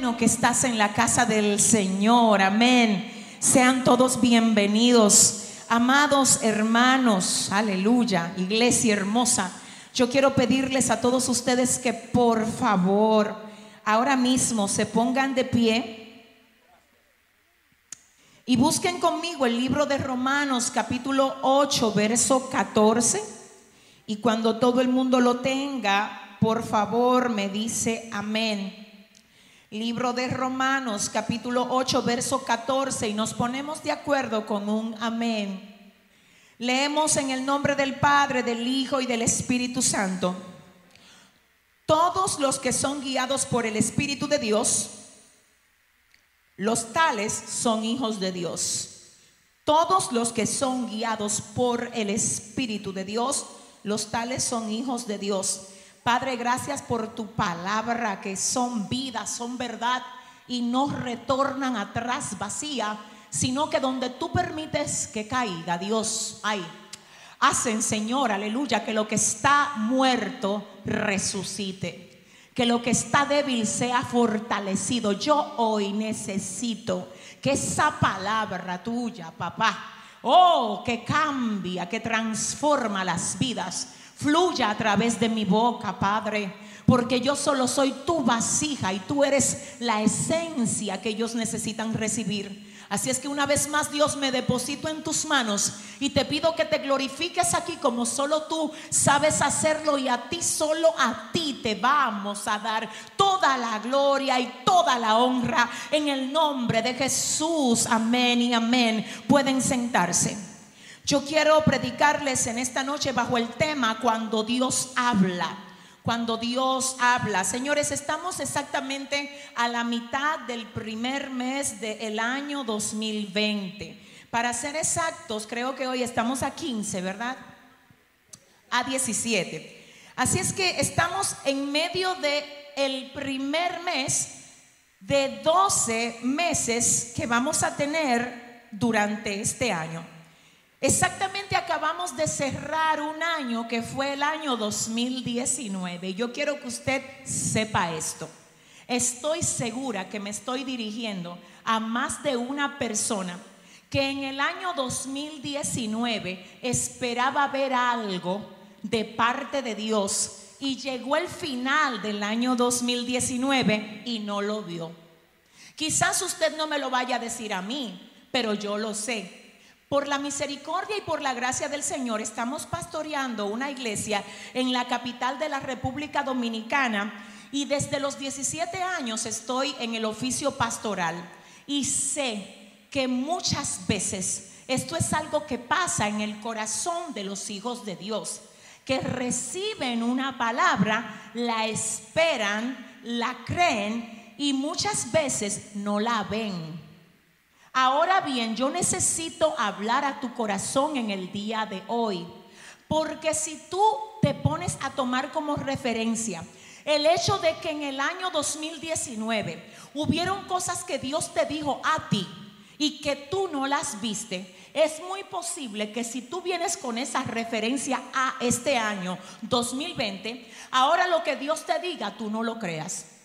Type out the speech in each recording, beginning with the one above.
que estás en la casa del Señor. Amén. Sean todos bienvenidos. Amados hermanos, aleluya, iglesia hermosa. Yo quiero pedirles a todos ustedes que por favor ahora mismo se pongan de pie y busquen conmigo el libro de Romanos capítulo 8, verso 14. Y cuando todo el mundo lo tenga, por favor me dice amén. Libro de Romanos, capítulo 8, verso 14, y nos ponemos de acuerdo con un amén. Leemos en el nombre del Padre, del Hijo y del Espíritu Santo. Todos los que son guiados por el Espíritu de Dios, los tales son hijos de Dios. Todos los que son guiados por el Espíritu de Dios, los tales son hijos de Dios. Padre, gracias por tu palabra que son vida, son verdad y no retornan atrás vacía, sino que donde tú permites que caiga, Dios, ay, hacen, Señor, aleluya, que lo que está muerto resucite. Que lo que está débil sea fortalecido. Yo hoy necesito que esa palabra tuya, papá, oh, que cambia, que transforma las vidas fluya a través de mi boca, Padre, porque yo solo soy tu vasija y tú eres la esencia que ellos necesitan recibir. Así es que una vez más Dios me deposito en tus manos y te pido que te glorifiques aquí como solo tú sabes hacerlo y a ti solo a ti te vamos a dar toda la gloria y toda la honra en el nombre de Jesús. Amén y amén. Pueden sentarse. Yo quiero predicarles en esta noche bajo el tema cuando Dios habla. Cuando Dios habla. Señores, estamos exactamente a la mitad del primer mes del año 2020. Para ser exactos, creo que hoy estamos a 15, ¿verdad? A 17. Así es que estamos en medio de el primer mes de 12 meses que vamos a tener durante este año. Exactamente acabamos de cerrar un año que fue el año 2019. Yo quiero que usted sepa esto. Estoy segura que me estoy dirigiendo a más de una persona que en el año 2019 esperaba ver algo de parte de Dios y llegó el final del año 2019 y no lo vio. Quizás usted no me lo vaya a decir a mí, pero yo lo sé por la misericordia y por la gracia del Señor estamos pastoreando una iglesia en la capital de la República Dominicana y desde los 17 años estoy en el oficio pastoral y sé que muchas veces esto es algo que pasa en el corazón de los hijos de Dios, que reciben una palabra, la esperan, la creen y muchas veces no la ven. Ahora bien, yo necesito hablar a tu corazón en el día de hoy. Porque si tú te pones a tomar como referencia el hecho de que en el año 2019 hubieron cosas que Dios te dijo a ti y que tú no las viste, es muy posible que si tú vienes con esa referencia a este año 2020, ahora lo que Dios te diga, tú no lo creas.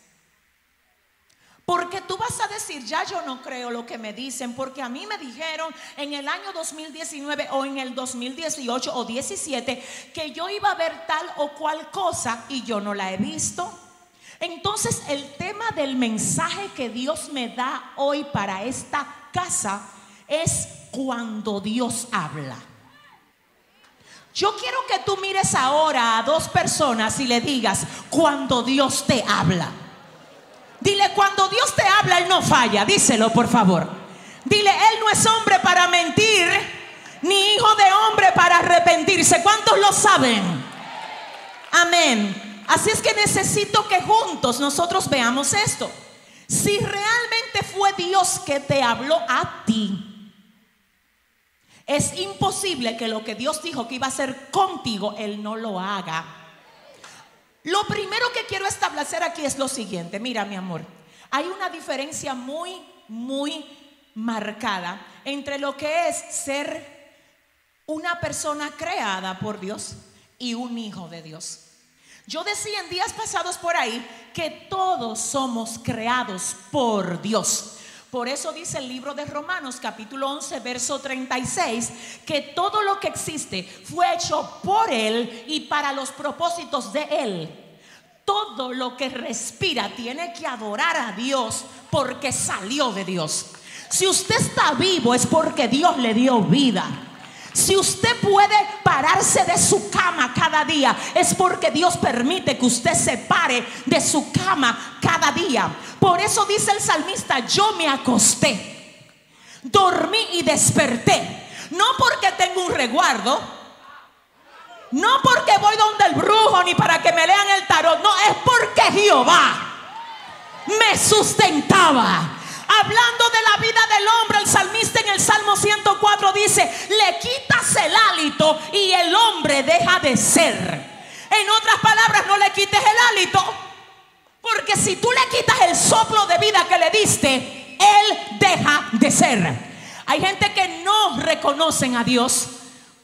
Porque tú vas a decir, ya yo no creo lo que me dicen, porque a mí me dijeron en el año 2019 o en el 2018 o 17 que yo iba a ver tal o cual cosa y yo no la he visto. Entonces el tema del mensaje que Dios me da hoy para esta casa es cuando Dios habla. Yo quiero que tú mires ahora a dos personas y le digas, cuando Dios te habla. Dile, cuando Dios te habla, Él no falla. Díselo, por favor. Dile, Él no es hombre para mentir, ni hijo de hombre para arrepentirse. ¿Cuántos lo saben? Amén. Así es que necesito que juntos nosotros veamos esto. Si realmente fue Dios que te habló a ti, es imposible que lo que Dios dijo que iba a hacer contigo, Él no lo haga. Lo primero que quiero establecer aquí es lo siguiente. Mira, mi amor, hay una diferencia muy, muy marcada entre lo que es ser una persona creada por Dios y un hijo de Dios. Yo decía en días pasados por ahí que todos somos creados por Dios. Por eso dice el libro de Romanos capítulo 11 verso 36 que todo lo que existe fue hecho por Él y para los propósitos de Él. Todo lo que respira tiene que adorar a Dios porque salió de Dios. Si usted está vivo es porque Dios le dio vida. Si usted puede pararse de su cama cada día, es porque Dios permite que usted se pare de su cama cada día. Por eso dice el salmista, yo me acosté, dormí y desperté. No porque tengo un reguardo, no porque voy donde el brujo ni para que me lean el tarot, no, es porque Jehová me sustentaba Hablando de la vida del hombre, el salmista en el Salmo 104 dice, le quitas el hálito y el hombre deja de ser. En otras palabras, no le quites el hálito, porque si tú le quitas el soplo de vida que le diste, él deja de ser. Hay gente que no reconocen a Dios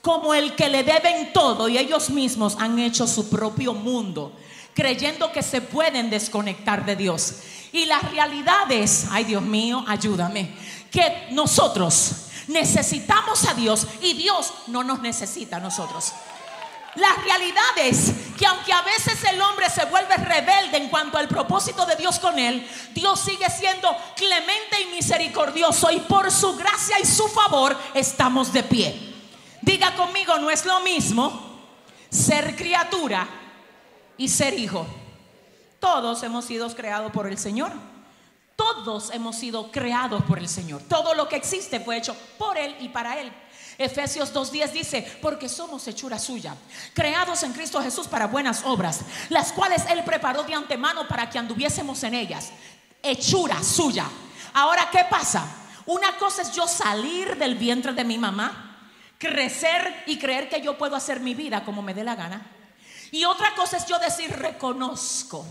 como el que le deben todo y ellos mismos han hecho su propio mundo, creyendo que se pueden desconectar de Dios. Y la realidad es, ay Dios mío, ayúdame, que nosotros necesitamos a Dios y Dios no nos necesita a nosotros. La realidad es que aunque a veces el hombre se vuelve rebelde en cuanto al propósito de Dios con él, Dios sigue siendo clemente y misericordioso y por su gracia y su favor estamos de pie. Diga conmigo, no es lo mismo ser criatura y ser hijo. Todos hemos sido creados por el Señor. Todos hemos sido creados por el Señor. Todo lo que existe fue hecho por Él y para Él. Efesios 2.10 dice, porque somos hechura suya, creados en Cristo Jesús para buenas obras, las cuales Él preparó de antemano para que anduviésemos en ellas. Hechura suya. Ahora, ¿qué pasa? Una cosa es yo salir del vientre de mi mamá, crecer y creer que yo puedo hacer mi vida como me dé la gana. Y otra cosa es yo decir, reconozco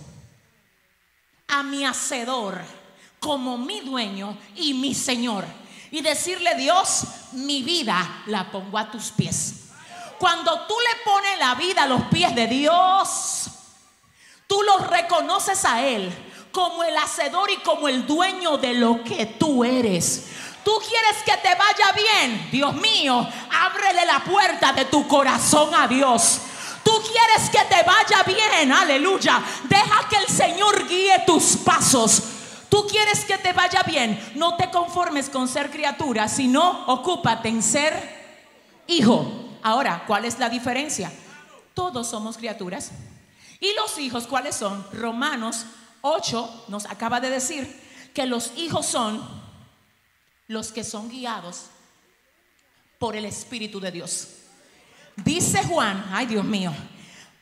a mi hacedor como mi dueño y mi Señor. Y decirle, Dios, mi vida la pongo a tus pies. Cuando tú le pones la vida a los pies de Dios, tú lo reconoces a Él como el hacedor y como el dueño de lo que tú eres. Tú quieres que te vaya bien, Dios mío, ábrele la puerta de tu corazón a Dios. Quieres que te vaya bien, aleluya. Deja que el Señor guíe tus pasos. Tú quieres que te vaya bien. No te conformes con ser criatura, sino ocúpate en ser hijo. Ahora, ¿cuál es la diferencia? Todos somos criaturas. ¿Y los hijos cuáles son? Romanos 8 nos acaba de decir que los hijos son los que son guiados por el Espíritu de Dios. Dice Juan, ay Dios mío,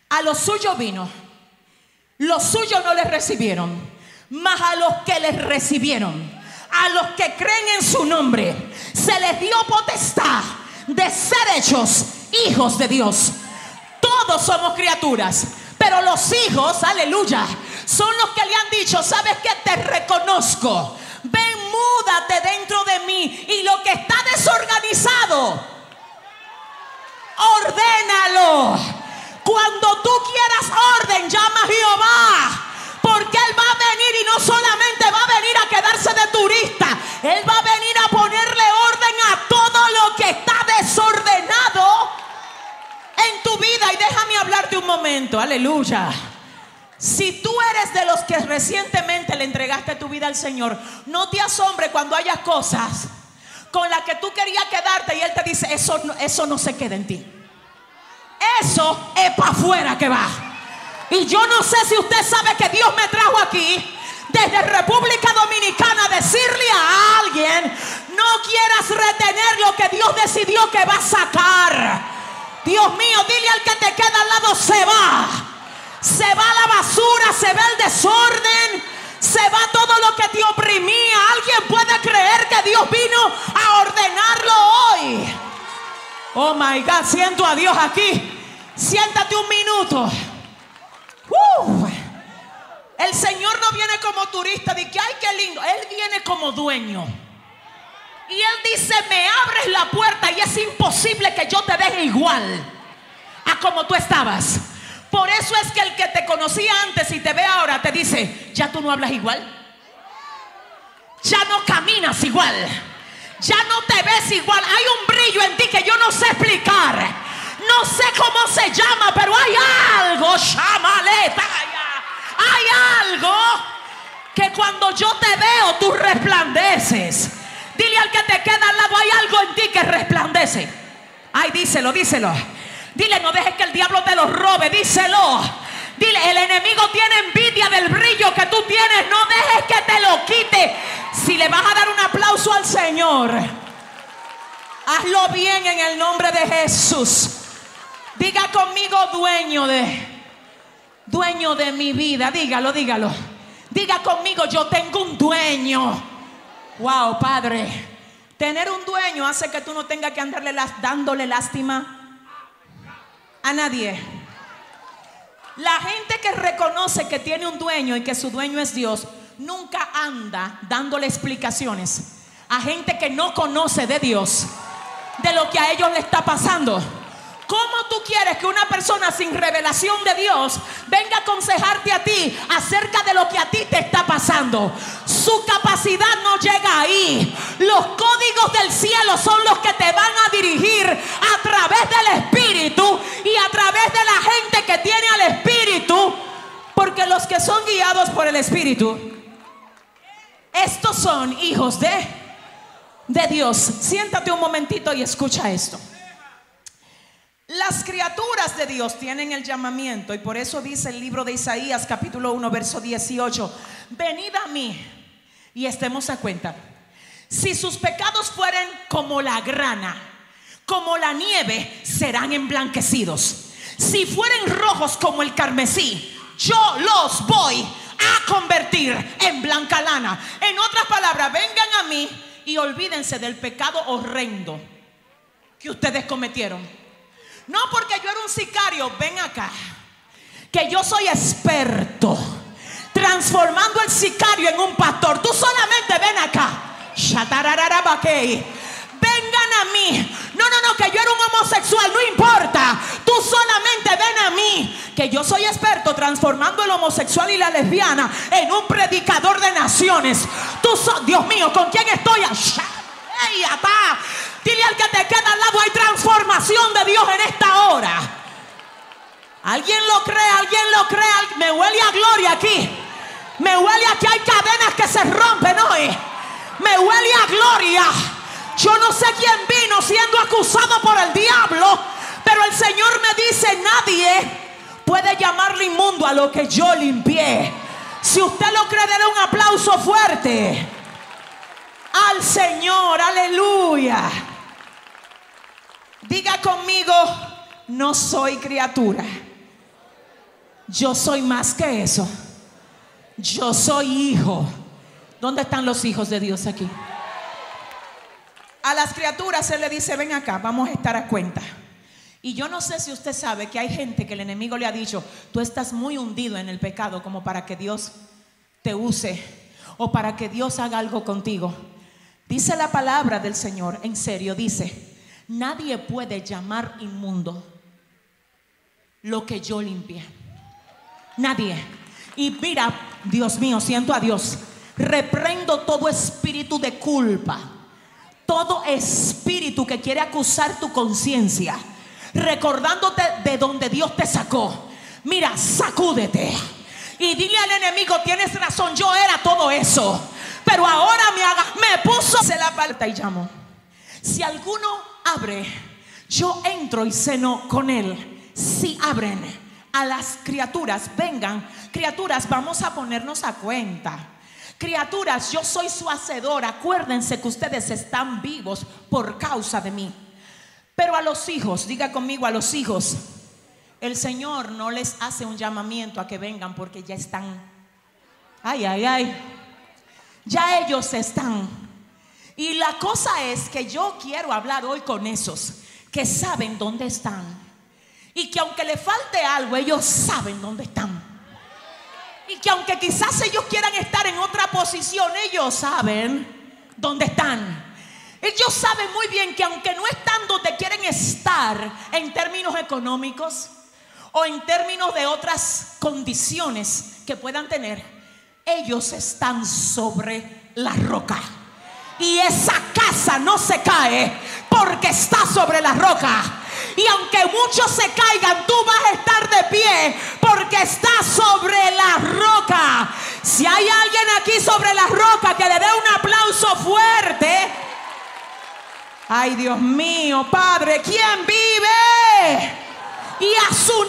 a los suyos vino, los suyos no les recibieron, mas a los que les recibieron, a los que creen en su nombre, se les dio potestad de ser hechos hijos de Dios. Todos somos criaturas, pero los hijos, aleluya, son los que le han dicho, ¿sabes que Te reconozco. Ven, múdate dentro de mí. Y lo que está desorganizado, ordénalo. Cuando tú quieras orden, llama a Jehová. Porque Él va a venir y no solamente va a venir a quedarse de turista. Él va a venir a ponerle orden a todo lo que está desordenado en tu vida. Y déjame hablarte un momento. Aleluya. Si tú eres de los que recientemente le entregaste tu vida al Señor, no te asombre cuando haya cosas con la que tú querías quedarte y Él te dice, eso, eso no se queda en ti. Eso es para afuera que va. Y yo no sé si usted sabe que Dios me trajo aquí desde República Dominicana decirle a alguien, no quieras retener lo que Dios decidió que va a sacar. Dios mío, dile al que te queda al lado, se va. Se va la basura, se va el desorden, Se va todo lo que te oprimía. Alguien puede creer que Dios vino a ordenarlo hoy. Oh my God, siento a Dios aquí. Siéntate un minuto. Uh. El Señor no viene como turista de que, ay, qué lindo. Él viene como dueño. Y Él dice, me abres la puerta y es imposible que yo te deje igual a como tú estabas. Por eso es que el que te conocía antes y te ve ahora te dice, ya tú no hablas igual. Ya no caminas igual. Ya no te ves igual. Hay un brillo en ti que yo no sé explicar. No sé cómo se llama, pero hay algo, chamaleta. Hay algo que cuando yo te veo tú resplandeces. Dile al que te queda al lado, hay algo en ti que resplandece. Ay, díselo, díselo. Dile, no dejes que el diablo te lo robe, díselo. Dile, el enemigo tiene envidia del brillo que tú tienes. No dejes que te lo quite. Si le vas a dar un aplauso al Señor, hazlo bien en el nombre de Jesús. Diga conmigo, dueño de, dueño de mi vida. Dígalo, dígalo. Diga conmigo, yo tengo un dueño. Wow, Padre. Tener un dueño hace que tú no tengas que andarle dándole lástima a nadie. La gente que reconoce que tiene un dueño y que su dueño es Dios, nunca anda dándole explicaciones a gente que no conoce de Dios, de lo que a ellos le está pasando. ¿Cómo tú quieres que una persona sin revelación de Dios venga a aconsejarte a ti acerca de lo que a ti te está pasando? Su capacidad no llega ahí. Los códigos del cielo son los que te van a dirigir a través del Espíritu y a través de la gente que tiene al Espíritu. Porque los que son guiados por el Espíritu, estos son hijos de, de Dios. Siéntate un momentito y escucha esto. Las criaturas de Dios tienen el llamamiento y por eso dice el libro de Isaías capítulo 1 verso 18, venid a mí y estemos a cuenta. Si sus pecados fueren como la grana, como la nieve, serán emblanquecidos. Si fueren rojos como el carmesí, yo los voy a convertir en blanca lana. En otras palabras, vengan a mí y olvídense del pecado horrendo que ustedes cometieron. No porque yo era un sicario, ven acá. Que yo soy experto transformando el sicario en un pastor. Tú solamente ven acá. Vengan a mí. No, no, no, que yo era un homosexual, no importa. Tú solamente ven a mí. Que yo soy experto transformando el homosexual y la lesbiana en un predicador de naciones. Tú, Dios mío, ¿con quién estoy? Dile al que te queda al lado, hay transformación de Dios en esta hora. ¿Alguien lo cree? ¿Alguien lo cree? Me huele a gloria aquí. Me huele a que hay cadenas que se rompen hoy. Me huele a gloria. Yo no sé quién vino siendo acusado por el diablo, pero el Señor me dice, nadie puede llamarle inmundo a lo que yo limpié. Si usted lo cree, déle un aplauso fuerte al Señor. Aleluya. Diga conmigo, no soy criatura. Yo soy más que eso. Yo soy hijo. ¿Dónde están los hijos de Dios aquí? A las criaturas Él le dice, ven acá, vamos a estar a cuenta. Y yo no sé si usted sabe que hay gente que el enemigo le ha dicho, tú estás muy hundido en el pecado como para que Dios te use o para que Dios haga algo contigo. Dice la palabra del Señor, en serio, dice, Nadie puede llamar inmundo lo que yo limpié. Nadie. Y mira, Dios mío, siento a Dios. Reprendo todo espíritu de culpa. Todo espíritu que quiere acusar tu conciencia. Recordándote de donde Dios te sacó. Mira, sacúdete. Y dile al enemigo, tienes razón, yo era todo eso. Pero ahora me haga, me puso se la palta y llamo. Si alguno abre, yo entro y ceno con él. Si abren a las criaturas, vengan, criaturas, vamos a ponernos a cuenta. Criaturas, yo soy su hacedor. Acuérdense que ustedes están vivos por causa de mí. Pero a los hijos, diga conmigo a los hijos, el Señor no les hace un llamamiento a que vengan porque ya están Ay, ay, ay. Ya ellos están. Y la cosa es que yo quiero hablar hoy con esos que saben dónde están. Y que aunque le falte algo, ellos saben dónde están. Y que aunque quizás ellos quieran estar en otra posición, ellos saben dónde están. Ellos saben muy bien que aunque no están donde quieren estar en términos económicos o en términos de otras condiciones que puedan tener, ellos están sobre la roca. Y esa casa no se cae porque está sobre la roca. Y aunque muchos se caigan, tú vas a estar de pie porque está sobre la roca. Si hay alguien aquí sobre la roca que le dé un aplauso fuerte. Ay, Dios mío, Padre, ¿quién vive? Y a su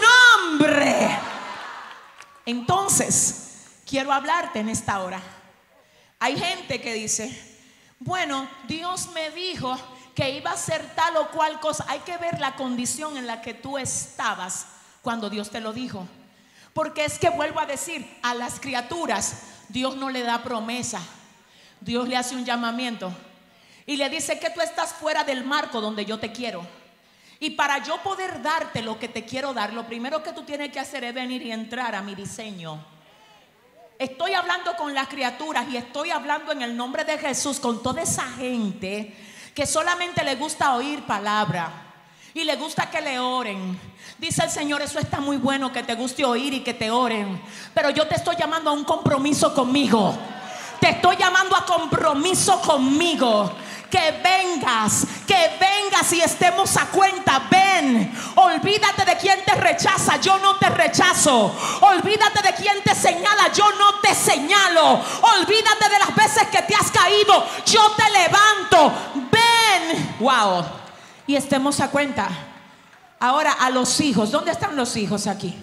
nombre. Entonces, quiero hablarte en esta hora. Hay gente que dice, bueno, Dios me dijo que iba a ser tal o cual cosa. Hay que ver la condición en la que tú estabas cuando Dios te lo dijo. Porque es que vuelvo a decir, a las criaturas Dios no le da promesa. Dios le hace un llamamiento y le dice que tú estás fuera del marco donde yo te quiero. Y para yo poder darte lo que te quiero dar, lo primero que tú tienes que hacer es venir y entrar a mi diseño. Estoy hablando con las criaturas y estoy hablando en el nombre de Jesús con toda esa gente que solamente le gusta oír palabra y le gusta que le oren. Dice el Señor, eso está muy bueno que te guste oír y que te oren, pero yo te estoy llamando a un compromiso conmigo. Te estoy llamando a compromiso conmigo que vengas, que vengas y estemos a cuenta. Ven, olvídate de quien te rechaza, yo no te rechazo. Olvídate de quien te señala, yo no te señalo. Olvídate de las veces que te has caído, yo te levanto. Ven, wow. Y estemos a cuenta. Ahora a los hijos, ¿dónde están los hijos aquí?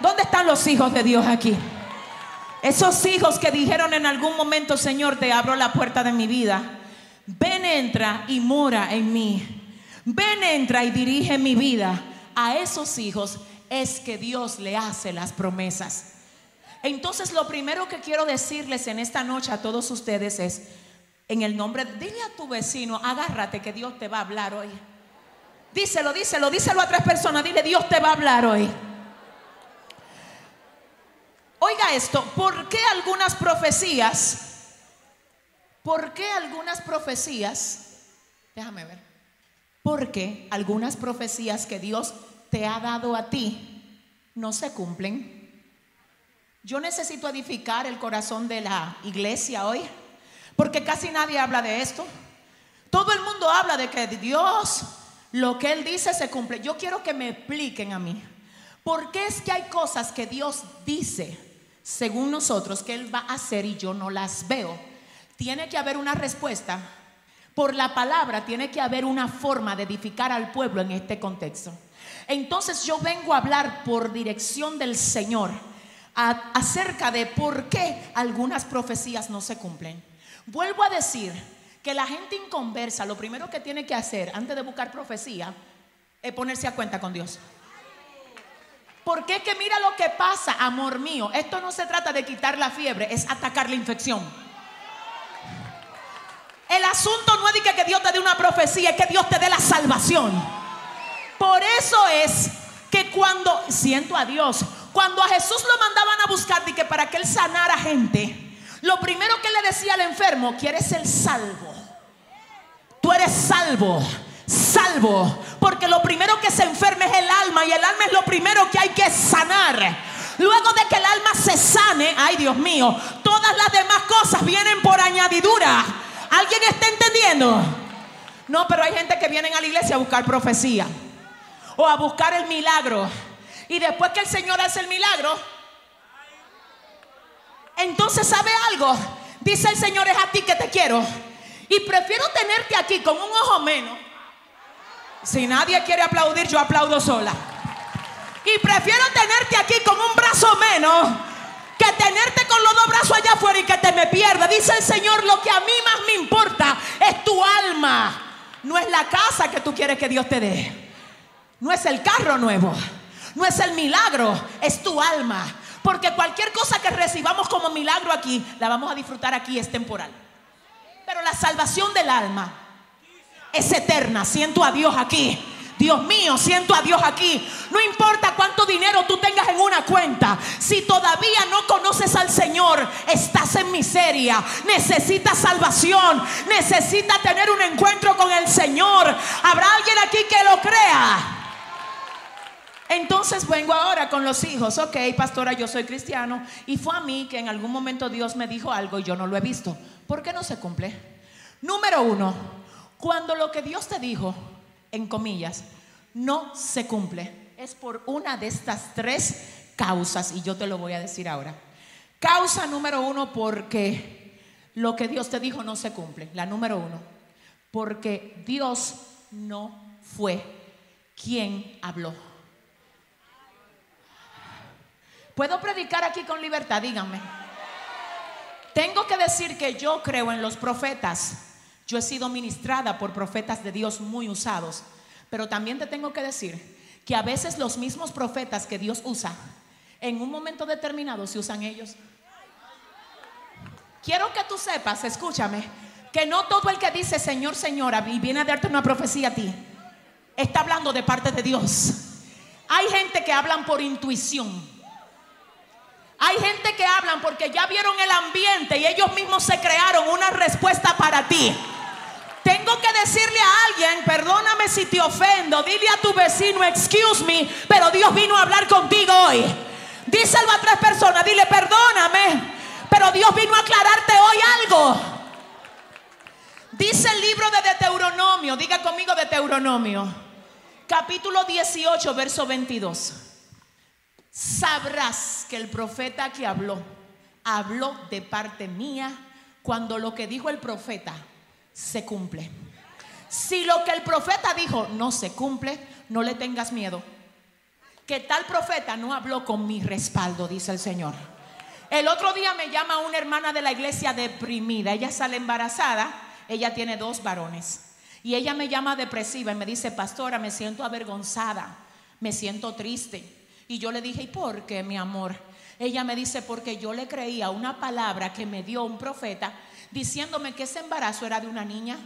¿Dónde están los hijos de Dios aquí? Esos hijos que dijeron en algún momento, Señor, te abro la puerta de mi vida. Ven, entra y mora en mí. Ven, entra y dirige mi vida. A esos hijos es que Dios le hace las promesas. Entonces lo primero que quiero decirles en esta noche a todos ustedes es, en el nombre, dile a tu vecino, agárrate que Dios te va a hablar hoy. Díselo, díselo, díselo a tres personas, dile, Dios te va a hablar hoy. Oiga esto, ¿por qué algunas profecías ¿Por qué algunas profecías, déjame ver, porque algunas profecías que Dios te ha dado a ti no se cumplen? Yo necesito edificar el corazón de la iglesia hoy, porque casi nadie habla de esto. Todo el mundo habla de que Dios, lo que Él dice se cumple. Yo quiero que me expliquen a mí, ¿por qué es que hay cosas que Dios dice, según nosotros, que Él va a hacer y yo no las veo? Tiene que haber una respuesta. Por la palabra tiene que haber una forma de edificar al pueblo en este contexto. Entonces yo vengo a hablar por dirección del Señor acerca de por qué algunas profecías no se cumplen. Vuelvo a decir que la gente inconversa lo primero que tiene que hacer antes de buscar profecía es ponerse a cuenta con Dios. Porque es que mira lo que pasa, amor mío. Esto no se trata de quitar la fiebre, es atacar la infección. El asunto no es de que Dios te dé una profecía, es que Dios te dé la salvación. Por eso es que cuando, siento a Dios, cuando a Jesús lo mandaban a buscar y que para que él sanara gente, lo primero que le decía al enfermo, quieres ser salvo. Tú eres salvo, salvo, porque lo primero que se enferma es el alma y el alma es lo primero que hay que sanar. Luego de que el alma se sane, ay Dios mío, todas las demás cosas vienen por añadidura. ¿Alguien está entendiendo? No, pero hay gente que viene a la iglesia a buscar profecía o a buscar el milagro. Y después que el Señor hace el milagro, entonces sabe algo. Dice el Señor, es a ti que te quiero. Y prefiero tenerte aquí con un ojo menos. Si nadie quiere aplaudir, yo aplaudo sola. Y prefiero tenerte aquí con un brazo menos que tenerte con los dos brazos allá afuera y que te me pierda. Dice el Señor, lo que a mí más me importa es tu alma. No es la casa que tú quieres que Dios te dé. No es el carro nuevo. No es el milagro, es tu alma. Porque cualquier cosa que recibamos como milagro aquí, la vamos a disfrutar aquí, es temporal. Pero la salvación del alma es eterna. Siento a Dios aquí. Dios mío, siento a Dios aquí. No importa cuánto dinero tú tengas en una cuenta. Si todavía no conoces al Señor, estás en miseria. Necesitas salvación. Necesitas tener un encuentro con el Señor. ¿Habrá alguien aquí que lo crea? Entonces vengo ahora con los hijos. Ok, pastora, yo soy cristiano. Y fue a mí que en algún momento Dios me dijo algo y yo no lo he visto. ¿Por qué no se cumple? Número uno, cuando lo que Dios te dijo en comillas, no se cumple. Es por una de estas tres causas y yo te lo voy a decir ahora. Causa número uno porque lo que Dios te dijo no se cumple. La número uno, porque Dios no fue quien habló. ¿Puedo predicar aquí con libertad? Díganme. Tengo que decir que yo creo en los profetas. Yo he sido ministrada por profetas de Dios muy usados, pero también te tengo que decir que a veces los mismos profetas que Dios usa, en un momento determinado se usan ellos. Quiero que tú sepas, escúchame, que no todo el que dice Señor, Señora, y viene a darte una profecía a ti, está hablando de parte de Dios. Hay gente que hablan por intuición. Hay gente que hablan porque ya vieron el ambiente y ellos mismos se crearon una respuesta para ti. Tengo que decirle a alguien, perdóname si te ofendo, dile a tu vecino, excuse me, pero Dios vino a hablar contigo hoy. Díselo a tres personas, dile, perdóname, pero Dios vino a aclararte hoy algo. Dice el libro de Deuteronomio, diga conmigo de Deuteronomio, capítulo 18, verso 22. Sabrás que el profeta que habló, habló de parte mía cuando lo que dijo el profeta se cumple. Si lo que el profeta dijo no se cumple, no le tengas miedo. Que tal profeta no habló con mi respaldo, dice el Señor. El otro día me llama una hermana de la iglesia deprimida. Ella sale embarazada, ella tiene dos varones. Y ella me llama depresiva y me dice, pastora, me siento avergonzada, me siento triste. Y yo le dije, ¿y por qué, mi amor? Ella me dice, porque yo le creía una palabra que me dio un profeta diciéndome que ese embarazo era de una niña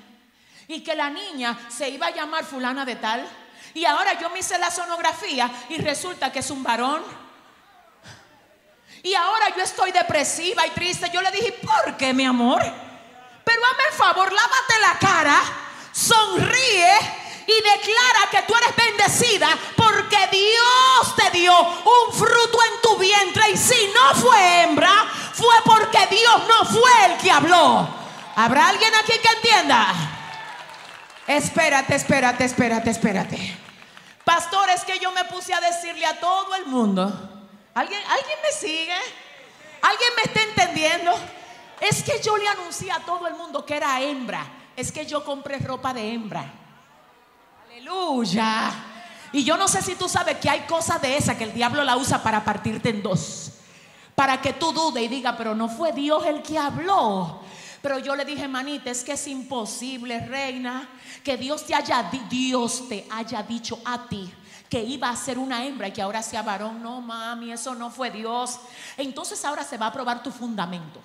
y que la niña se iba a llamar fulana de tal. Y ahora yo me hice la sonografía y resulta que es un varón. Y ahora yo estoy depresiva y triste. Yo le dije, ¿por qué, mi amor? Pero hazme el favor, lávate la cara, sonríe y declara que tú eres bendecida porque Dios te dio un fruto en tu vientre. Y si no fue hembra, fue porque Dios no fue el que habló. ¿Habrá alguien aquí que entienda? Espérate, espérate, espérate, espérate. Pastor, es que yo me puse a decirle a todo el mundo. ¿Alguien, ¿Alguien me sigue? ¿Alguien me está entendiendo? Es que yo le anuncié a todo el mundo que era hembra. Es que yo compré ropa de hembra. Aleluya. Y yo no sé si tú sabes que hay cosas de esa que el diablo la usa para partirte en dos para que tú dudes y diga, pero no fue Dios el que habló. Pero yo le dije, manita, es que es imposible, reina, que Dios te haya, Dios te haya dicho a ti que iba a ser una hembra y que ahora sea varón. No, mami, eso no fue Dios. Entonces ahora se va a probar tu fundamento.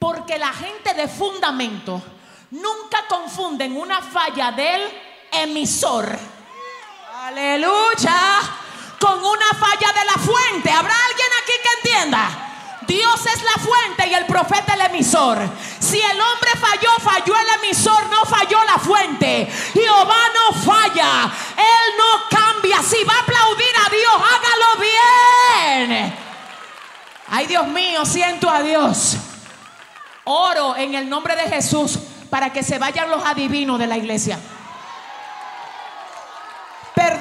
Porque la gente de fundamento nunca confunden una falla del emisor. Aleluya con una falla de la fuente. ¿Habrá alguien aquí que entienda? Dios es la fuente y el profeta el emisor. Si el hombre falló, falló el emisor, no falló la fuente. Jehová no falla, Él no cambia. Si va a aplaudir a Dios, hágalo bien. Ay Dios mío, siento a Dios. Oro en el nombre de Jesús para que se vayan los adivinos de la iglesia.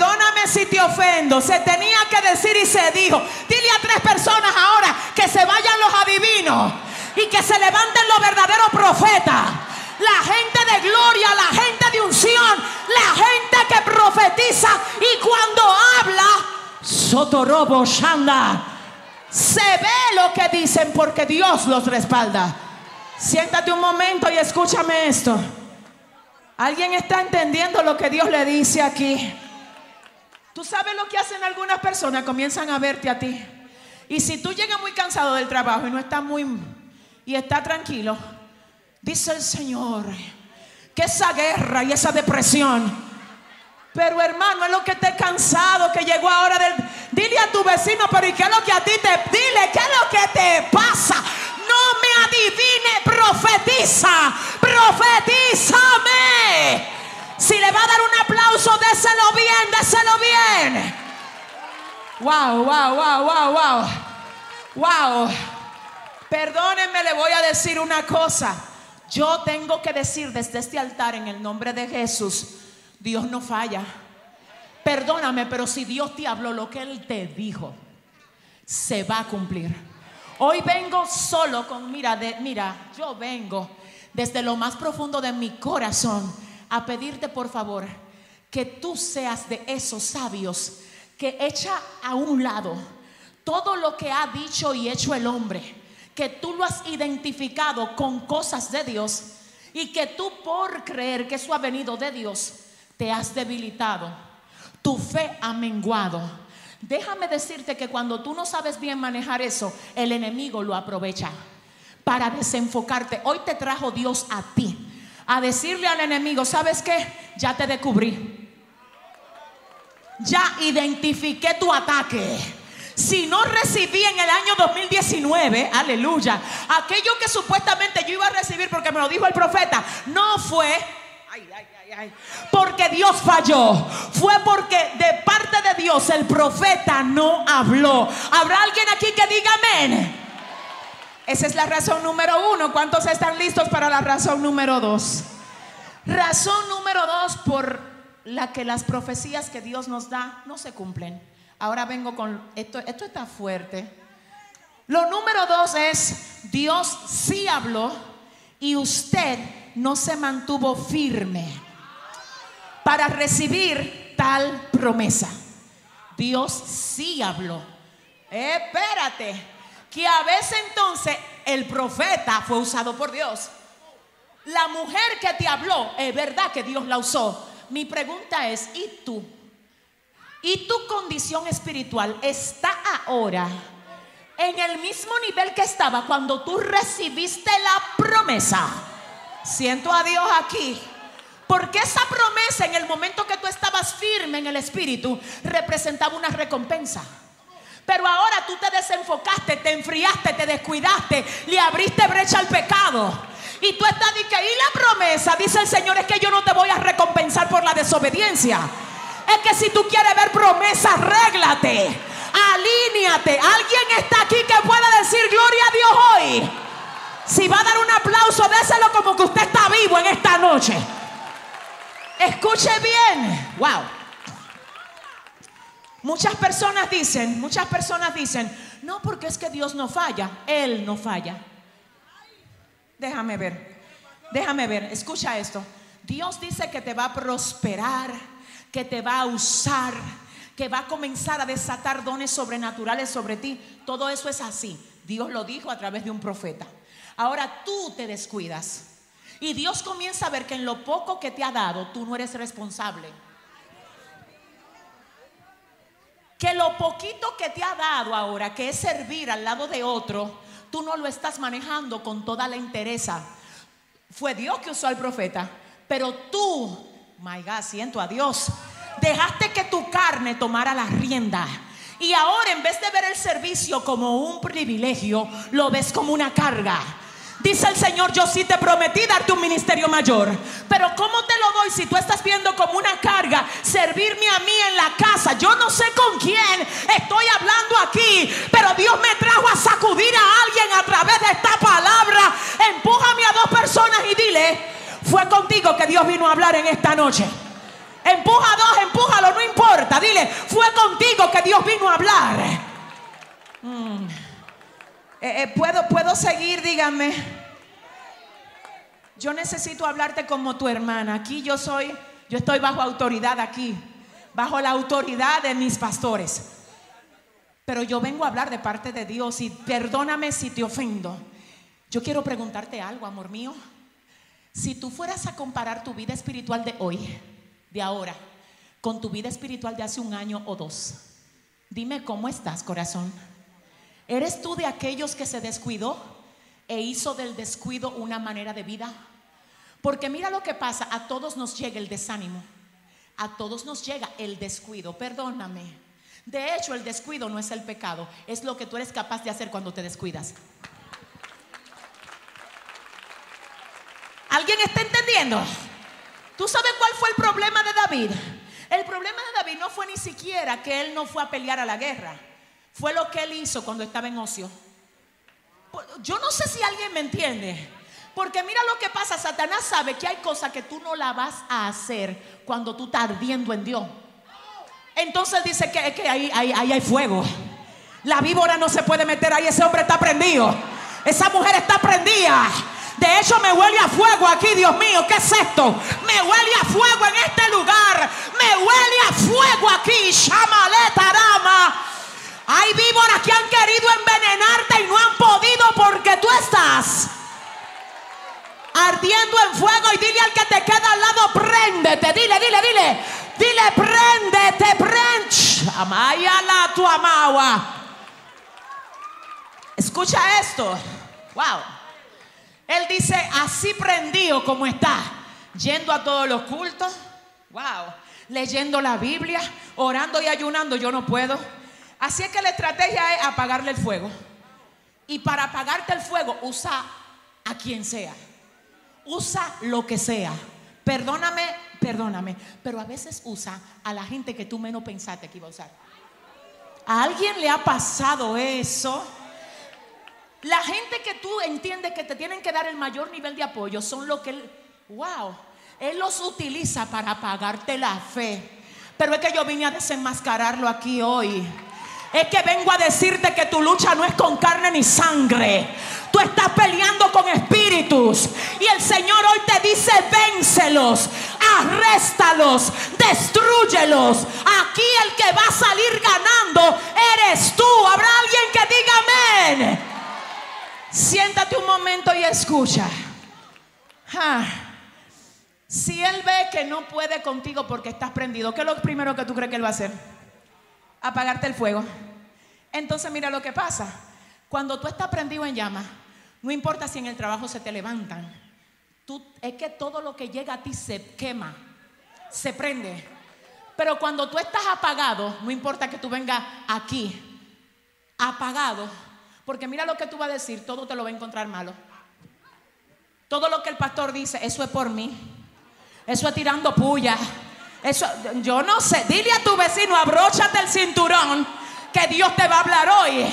Perdóname si te ofendo. Se tenía que decir y se dijo. Dile a tres personas ahora que se vayan los adivinos y que se levanten los verdaderos profetas. La gente de gloria, la gente de unción, la gente que profetiza y cuando habla, Sotorobo Shanda, se ve lo que dicen porque Dios los respalda. Siéntate un momento y escúchame esto. ¿Alguien está entendiendo lo que Dios le dice aquí? Tú sabes lo que hacen algunas personas, comienzan a verte a ti Y si tú llegas muy cansado del trabajo y no estás muy y está tranquilo, dice el Señor que esa guerra y esa depresión pero hermano, es lo que te cansado, que llegó ahora del... Dile a tu vecino, pero ¿y qué es lo que a ti te... Dile, ¿qué es lo que te pasa? No me adivine, profetiza, profetízame. Si le va a dar un aplauso, déselo bien, déselo bien. Wow, wow, wow, wow, wow. Wow. Perdónenme, le voy a decir una cosa. Yo tengo que decir desde este altar en el nombre de Jesús Dios no falla. Perdóname, pero si Dios te habló lo que Él te dijo, se va a cumplir. Hoy vengo solo con, mira, de, mira, yo vengo desde lo más profundo de mi corazón a pedirte por favor que tú seas de esos sabios que echa a un lado todo lo que ha dicho y hecho el hombre, que tú lo has identificado con cosas de Dios y que tú por creer que eso ha venido de Dios, te has debilitado, tu fe ha menguado. Déjame decirte que cuando tú no sabes bien manejar eso, el enemigo lo aprovecha para desenfocarte. Hoy te trajo Dios a ti, a decirle al enemigo, ¿sabes qué? Ya te descubrí. Ya identifiqué tu ataque. Si no recibí en el año 2019, aleluya, aquello que supuestamente yo iba a recibir porque me lo dijo el profeta, no fue... Porque Dios falló. Fue porque de parte de Dios el profeta no habló. ¿Habrá alguien aquí que diga amén? Esa es la razón número uno. ¿Cuántos están listos para la razón número dos? Razón número dos por la que las profecías que Dios nos da no se cumplen. Ahora vengo con esto, esto está fuerte. Lo número dos es, Dios sí habló y usted no se mantuvo firme para recibir tal promesa. Dios sí habló. Espérate, que a veces entonces el profeta fue usado por Dios. La mujer que te habló, es verdad que Dios la usó. Mi pregunta es, ¿y tú? ¿Y tu condición espiritual está ahora en el mismo nivel que estaba cuando tú recibiste la promesa? Siento a Dios aquí. Porque esa promesa en el momento que tú estabas firme en el Espíritu representaba una recompensa. Pero ahora tú te desenfocaste, te enfriaste, te descuidaste, le abriste brecha al pecado. Y tú estás diciendo, y la promesa, dice el Señor, es que yo no te voy a recompensar por la desobediencia. Es que si tú quieres ver promesas, réglate, alíñate. Alguien está aquí que pueda decir gloria a Dios hoy. Si va a dar un aplauso, déselo como que usted está vivo en esta noche. Escuche bien. Wow. Muchas personas dicen, muchas personas dicen, no porque es que Dios no falla, Él no falla. Déjame ver, déjame ver, escucha esto. Dios dice que te va a prosperar, que te va a usar, que va a comenzar a desatar dones sobrenaturales sobre ti. Todo eso es así. Dios lo dijo a través de un profeta. Ahora tú te descuidas. Y Dios comienza a ver que en lo poco que te ha dado, tú no eres responsable. Que lo poquito que te ha dado ahora, que es servir al lado de otro, tú no lo estás manejando con toda la entereza. Fue Dios que usó al profeta, pero tú, my God, siento a Dios, dejaste que tu carne tomara la rienda. Y ahora en vez de ver el servicio como un privilegio, lo ves como una carga. Dice el Señor, yo sí te prometí darte un ministerio mayor. Pero ¿cómo te lo doy si tú estás viendo como una carga servirme a mí en la casa? Yo no sé con quién estoy hablando aquí, pero Dios me trajo a sacudir a alguien a través de esta palabra. Empújame a dos personas y dile, fue contigo que Dios vino a hablar en esta noche. Empuja a dos, empújalo, no importa. Dile, fue contigo que Dios vino a hablar. Mm. Eh, eh, ¿puedo, ¿Puedo seguir? Díganme. Yo necesito hablarte como tu hermana. Aquí yo soy, yo estoy bajo autoridad aquí, bajo la autoridad de mis pastores. Pero yo vengo a hablar de parte de Dios y perdóname si te ofendo. Yo quiero preguntarte algo, amor mío. Si tú fueras a comparar tu vida espiritual de hoy, de ahora, con tu vida espiritual de hace un año o dos, dime cómo estás, corazón. ¿Eres tú de aquellos que se descuidó e hizo del descuido una manera de vida? Porque mira lo que pasa, a todos nos llega el desánimo, a todos nos llega el descuido, perdóname. De hecho, el descuido no es el pecado, es lo que tú eres capaz de hacer cuando te descuidas. ¿Alguien está entendiendo? ¿Tú sabes cuál fue el problema de David? El problema de David no fue ni siquiera que él no fue a pelear a la guerra. Fue lo que él hizo cuando estaba en ocio. Yo no sé si alguien me entiende. Porque mira lo que pasa, Satanás sabe que hay cosas que tú no la vas a hacer cuando tú estás ardiendo en Dios. Entonces dice que, que ahí, hay fuego. La víbora no se puede meter ahí, ese hombre está prendido. Esa mujer está prendida. De hecho, me huele a fuego aquí, Dios mío. ¿Qué es esto? Me huele a fuego en este lugar. Me huele a fuego aquí. Shamaleta Rama. Hay víboras que han querido envenenarte y no han podido porque tú estás ardiendo en fuego. Y dile al que te queda al lado, préndete. Dile, dile, dile. Dile, préndete, prende. Amaya la tu amawa. Escucha esto. Wow. Él dice, así prendido como está, yendo a todos los cultos, wow, leyendo la Biblia, orando y ayunando, yo no puedo. Así es que la estrategia es apagarle el fuego. Y para apagarte el fuego, usa a quien sea. Usa lo que sea. Perdóname, perdóname. Pero a veces usa a la gente que tú menos pensaste que iba a usar. ¿A alguien le ha pasado eso? La gente que tú entiendes que te tienen que dar el mayor nivel de apoyo son los que él, wow, él los utiliza para pagarte la fe. Pero es que yo vine a desenmascararlo aquí hoy. Es que vengo a decirte que tu lucha no es con carne ni sangre. Tú estás peleando con espíritus. Y el Señor hoy te dice, vénselos, arréstalos, destruyelos. Aquí el que va a salir ganando eres tú. Habrá alguien que diga amén. Siéntate un momento y escucha. Si él ve que no puede contigo porque estás prendido, ¿qué es lo primero que tú crees que él va a hacer? Apagarte el fuego. Entonces mira lo que pasa. Cuando tú estás prendido en llama, no importa si en el trabajo se te levantan, tú, es que todo lo que llega a ti se quema, se prende. Pero cuando tú estás apagado, no importa que tú vengas aquí, apagado, porque mira lo que tú vas a decir, todo te lo va a encontrar malo. Todo lo que el pastor dice, eso es por mí. Eso es tirando puya. Eso, yo no sé. Dile a tu vecino, abróchate el cinturón, que Dios te va a hablar hoy.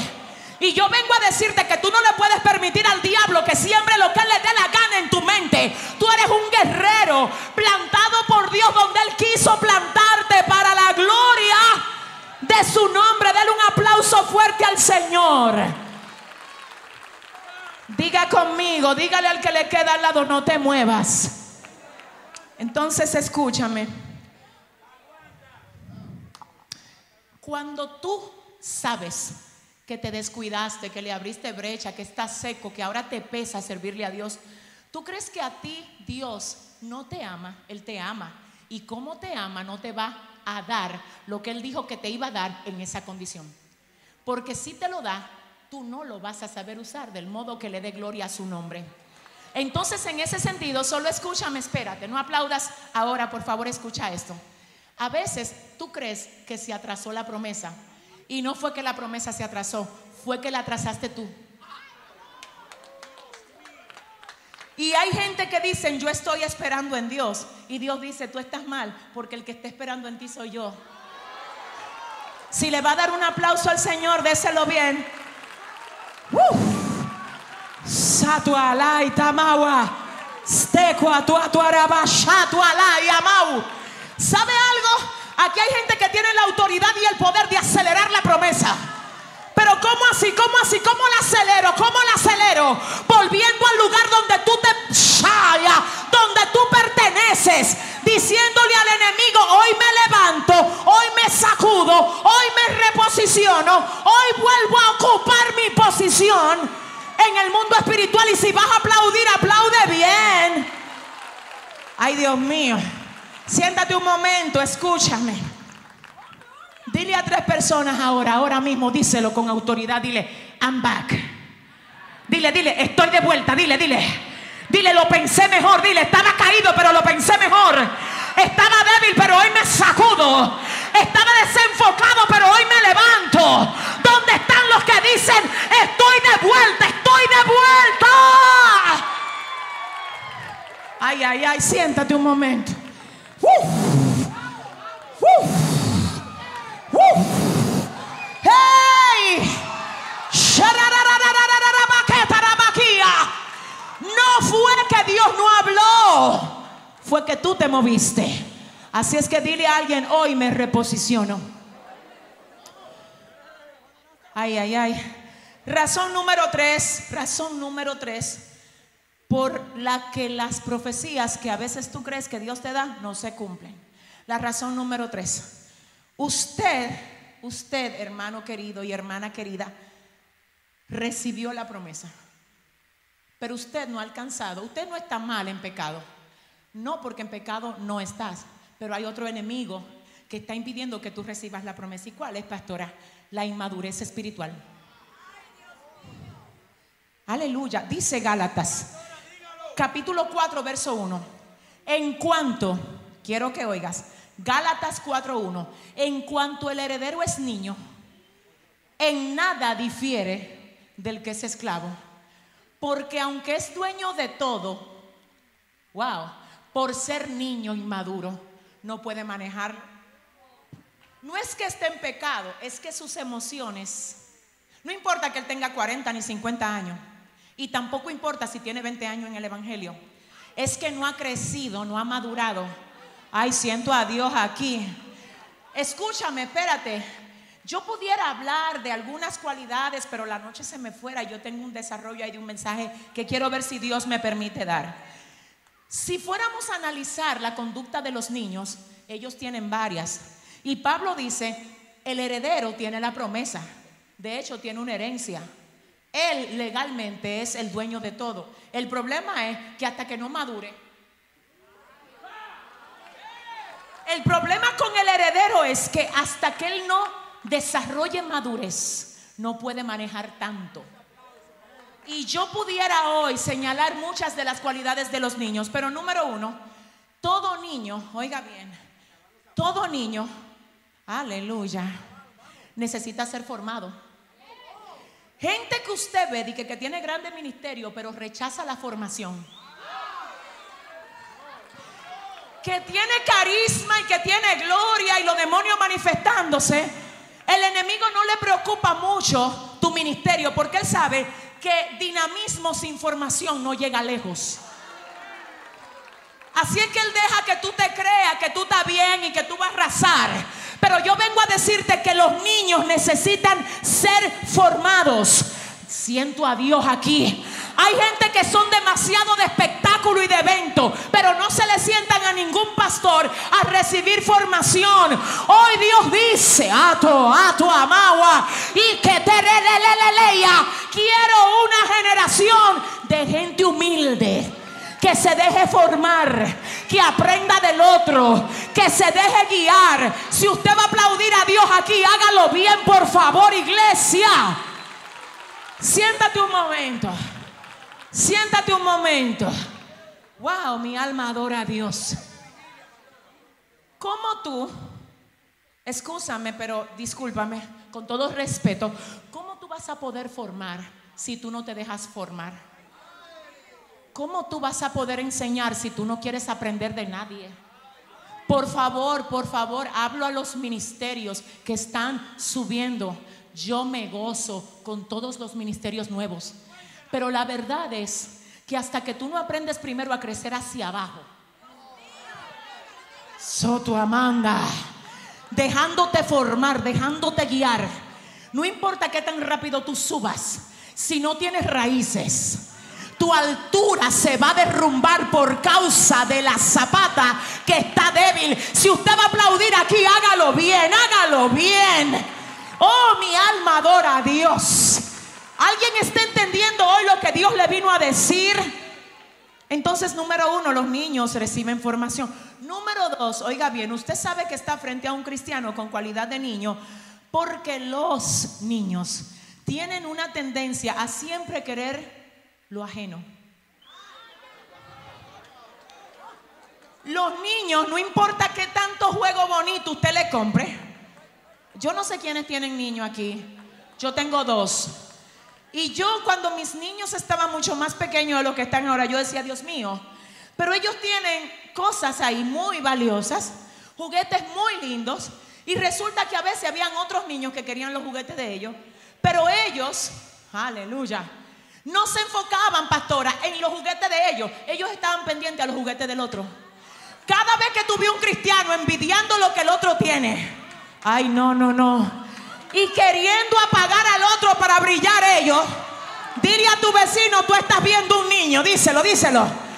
Y yo vengo a decirte que tú no le puedes permitir al diablo que siembre lo que le dé la gana en tu mente. Tú eres un guerrero plantado por Dios donde él quiso plantarte para la gloria de su nombre. Dale un aplauso fuerte al Señor. Diga conmigo, dígale al que le queda al lado, no te muevas. Entonces escúchame. Cuando tú sabes que te descuidaste, que le abriste brecha, que estás seco, que ahora te pesa servirle a Dios, ¿tú crees que a ti Dios no te ama? Él te ama. Y como te ama, no te va a dar lo que Él dijo que te iba a dar en esa condición. Porque si te lo da, tú no lo vas a saber usar del modo que le dé gloria a su nombre. Entonces, en ese sentido, solo escúchame, espérate, no aplaudas ahora, por favor, escucha esto. A veces tú crees que se atrasó la promesa y no fue que la promesa se atrasó, fue que la atrasaste tú. Y hay gente que dicen, yo estoy esperando en Dios. Y Dios dice, tú estás mal, porque el que está esperando en ti soy yo. Si le va a dar un aplauso al Señor, déselo bien. Satualai tamawa. ¿Sabe algo? Aquí hay gente que tiene la autoridad y el poder de acelerar la promesa. Pero ¿cómo así? ¿Cómo así? ¿Cómo la acelero? ¿Cómo la acelero? Volviendo al lugar donde tú te donde tú perteneces, diciéndole al enemigo, hoy me levanto, hoy me sacudo, hoy me reposiciono, hoy vuelvo a ocupar mi posición en el mundo espiritual y si vas a aplaudir, aplaude bien. Ay, Dios mío. Siéntate un momento, escúchame. Dile a tres personas ahora, ahora mismo, díselo con autoridad, dile, I'm back. Dile, dile, estoy de vuelta, dile, dile. Dile, lo pensé mejor. Dile, estaba caído, pero lo pensé mejor. Estaba débil, pero hoy me sacudo. Estaba desenfocado, pero hoy me levanto. ¿Dónde están los que dicen, estoy de vuelta, estoy de vuelta? Ay, ay, ay, siéntate un momento. Uf. Uf. Uf. ¡Hey! No fue que Dios no habló, fue que tú te moviste. Así es que dile a alguien, hoy me reposiciono. Ay, ay, ay. Razón número tres, razón número tres, por la que las profecías que a veces tú crees que Dios te da no se cumplen. La razón número tres, usted, usted, hermano querido y hermana querida, recibió la promesa pero usted no ha alcanzado, usted no está mal en pecado. No porque en pecado no estás, pero hay otro enemigo que está impidiendo que tú recibas la promesa. ¿Y cuál es, pastora? La inmadurez espiritual. Aleluya. Dice Gálatas, capítulo 4, verso 1. En cuanto, quiero que oigas, Gálatas 4.1, en cuanto el heredero es niño, en nada difiere del que es esclavo porque aunque es dueño de todo, wow, por ser niño inmaduro, no puede manejar. No es que esté en pecado, es que sus emociones, no importa que él tenga 40 ni 50 años, y tampoco importa si tiene 20 años en el Evangelio, es que no ha crecido, no ha madurado. Ay, siento a Dios aquí. Escúchame, espérate. Yo pudiera hablar de algunas cualidades, pero la noche se me fuera. Yo tengo un desarrollo ahí de un mensaje que quiero ver si Dios me permite dar. Si fuéramos a analizar la conducta de los niños, ellos tienen varias. Y Pablo dice, el heredero tiene la promesa. De hecho, tiene una herencia. Él legalmente es el dueño de todo. El problema es que hasta que no madure, el problema con el heredero es que hasta que él no desarrolle madurez, no puede manejar tanto. Y yo pudiera hoy señalar muchas de las cualidades de los niños, pero número uno, todo niño, oiga bien, todo niño, aleluya, necesita ser formado. Gente que usted ve y que, tiene grande ministerio, pero rechaza la formación. Que tiene carisma y que tiene gloria y los demonios manifestándose el enemigo no le preocupa mucho tu ministerio porque él sabe que dinamismo sin formación no llega lejos. Así es que Él deja que tú te creas que tú estás bien y que tú vas a arrasar. Pero yo vengo a decirte que los niños necesitan ser formados. Siento a Dios aquí. Hay gente que son demasiado de espectáculo y de evento, pero no se le sientan a ningún pastor a recibir formación. Hoy Dios dice, ato, ato, amagua, y que te. Quiero una generación de gente humilde que se deje formar, que aprenda del otro, que se deje guiar. Si usted va a aplaudir a Dios aquí, hágalo bien, por favor, iglesia. Siéntate un momento. Siéntate un momento. Wow, mi alma adora a Dios. ¿Cómo tú, escúchame, pero discúlpame, con todo respeto, ¿cómo tú vas a poder formar si tú no te dejas formar? ¿Cómo tú vas a poder enseñar si tú no quieres aprender de nadie? Por favor, por favor, hablo a los ministerios que están subiendo. Yo me gozo con todos los ministerios nuevos. Pero la verdad es que hasta que tú no aprendes primero a crecer hacia abajo, Soto Amanda, dejándote formar, dejándote guiar, no importa qué tan rápido tú subas, si no tienes raíces, tu altura se va a derrumbar por causa de la zapata que está débil. Si usted va a aplaudir aquí, hágalo bien, hágalo bien. Oh, mi alma adora a Dios. ¿Alguien está entendiendo hoy lo que Dios le vino a decir? Entonces, número uno, los niños reciben formación. Número dos, oiga bien, usted sabe que está frente a un cristiano con cualidad de niño porque los niños tienen una tendencia a siempre querer lo ajeno. Los niños, no importa qué tanto juego bonito usted le compre. Yo no sé quiénes tienen niños aquí. Yo tengo dos. Y yo cuando mis niños estaban mucho más pequeños de lo que están ahora, yo decía, Dios mío, pero ellos tienen cosas ahí muy valiosas, juguetes muy lindos, y resulta que a veces habían otros niños que querían los juguetes de ellos, pero ellos, aleluya, no se enfocaban, pastora, en los juguetes de ellos, ellos estaban pendientes a los juguetes del otro. Cada vez que tuve un cristiano envidiando lo que el otro tiene, ay, no, no, no, y queriendo apagar al otro para brillar ellos, dile a tu vecino, tú estás viendo un niño, díselo, díselo.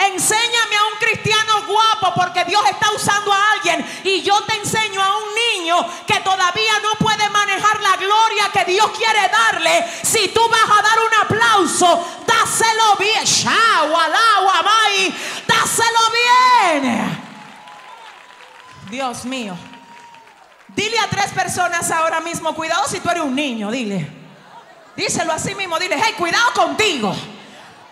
Enséñame a un cristiano guapo porque Dios está usando a alguien y yo te enseño a un niño que todavía no puede manejar la gloria que Dios quiere darle. Si tú vas a dar un aplauso, dáselo bien. Dáselo bien. Dios mío. Dile a tres personas ahora mismo, cuidado si tú eres un niño, dile. Díselo así mismo, dile, hey, cuidado contigo.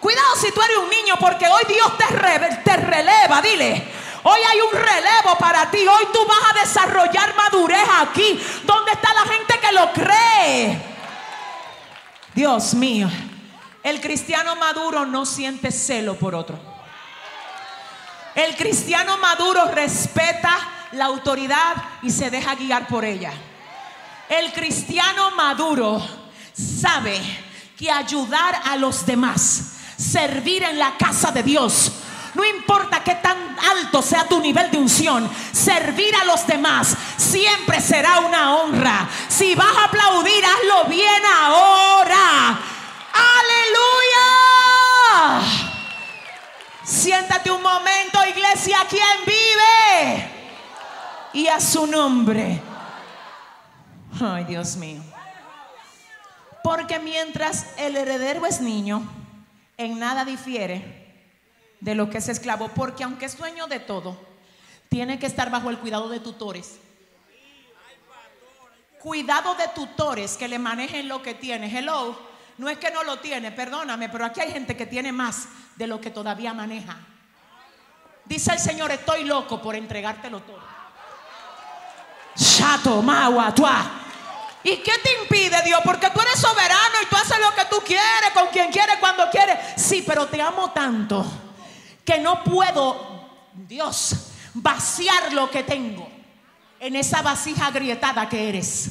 Cuidado si tú eres un niño porque hoy Dios te, releva, dile. Hoy hay un relevo para ti. Hoy tú vas a desarrollar madurez aquí. ¿Dónde está la gente que lo cree? Dios mío. El cristiano maduro no siente celo por otro. El cristiano maduro respeta la autoridad y se deja guiar por ella. El cristiano maduro sabe que ayudar a los demás servir en la casa de Dios. No importa qué tan alto sea tu nivel de unción, servir a los demás siempre será una honra. Si vas a aplaudir, hazlo bien ahora. Aleluya. Siéntate un momento, iglesia, ¿quién vive? Y a su nombre. Ay, Dios mío. Porque mientras el heredero es niño, en nada difiere de lo que es esclavo, porque aunque es dueño de todo, tiene que estar bajo el cuidado de tutores. Cuidado de tutores que le manejen lo que tiene. Hello, no es que no lo tiene, perdóname, pero aquí hay gente que tiene más de lo que todavía maneja. Dice el Señor, estoy loco por entregártelo todo. Chato, magua, ¿Y qué te impide Dios? Porque tú eres soberano y tú haces lo que tú quieres, con quien quieres, cuando quieres. Sí, pero te amo tanto que no puedo, Dios, vaciar lo que tengo en esa vasija agrietada que eres.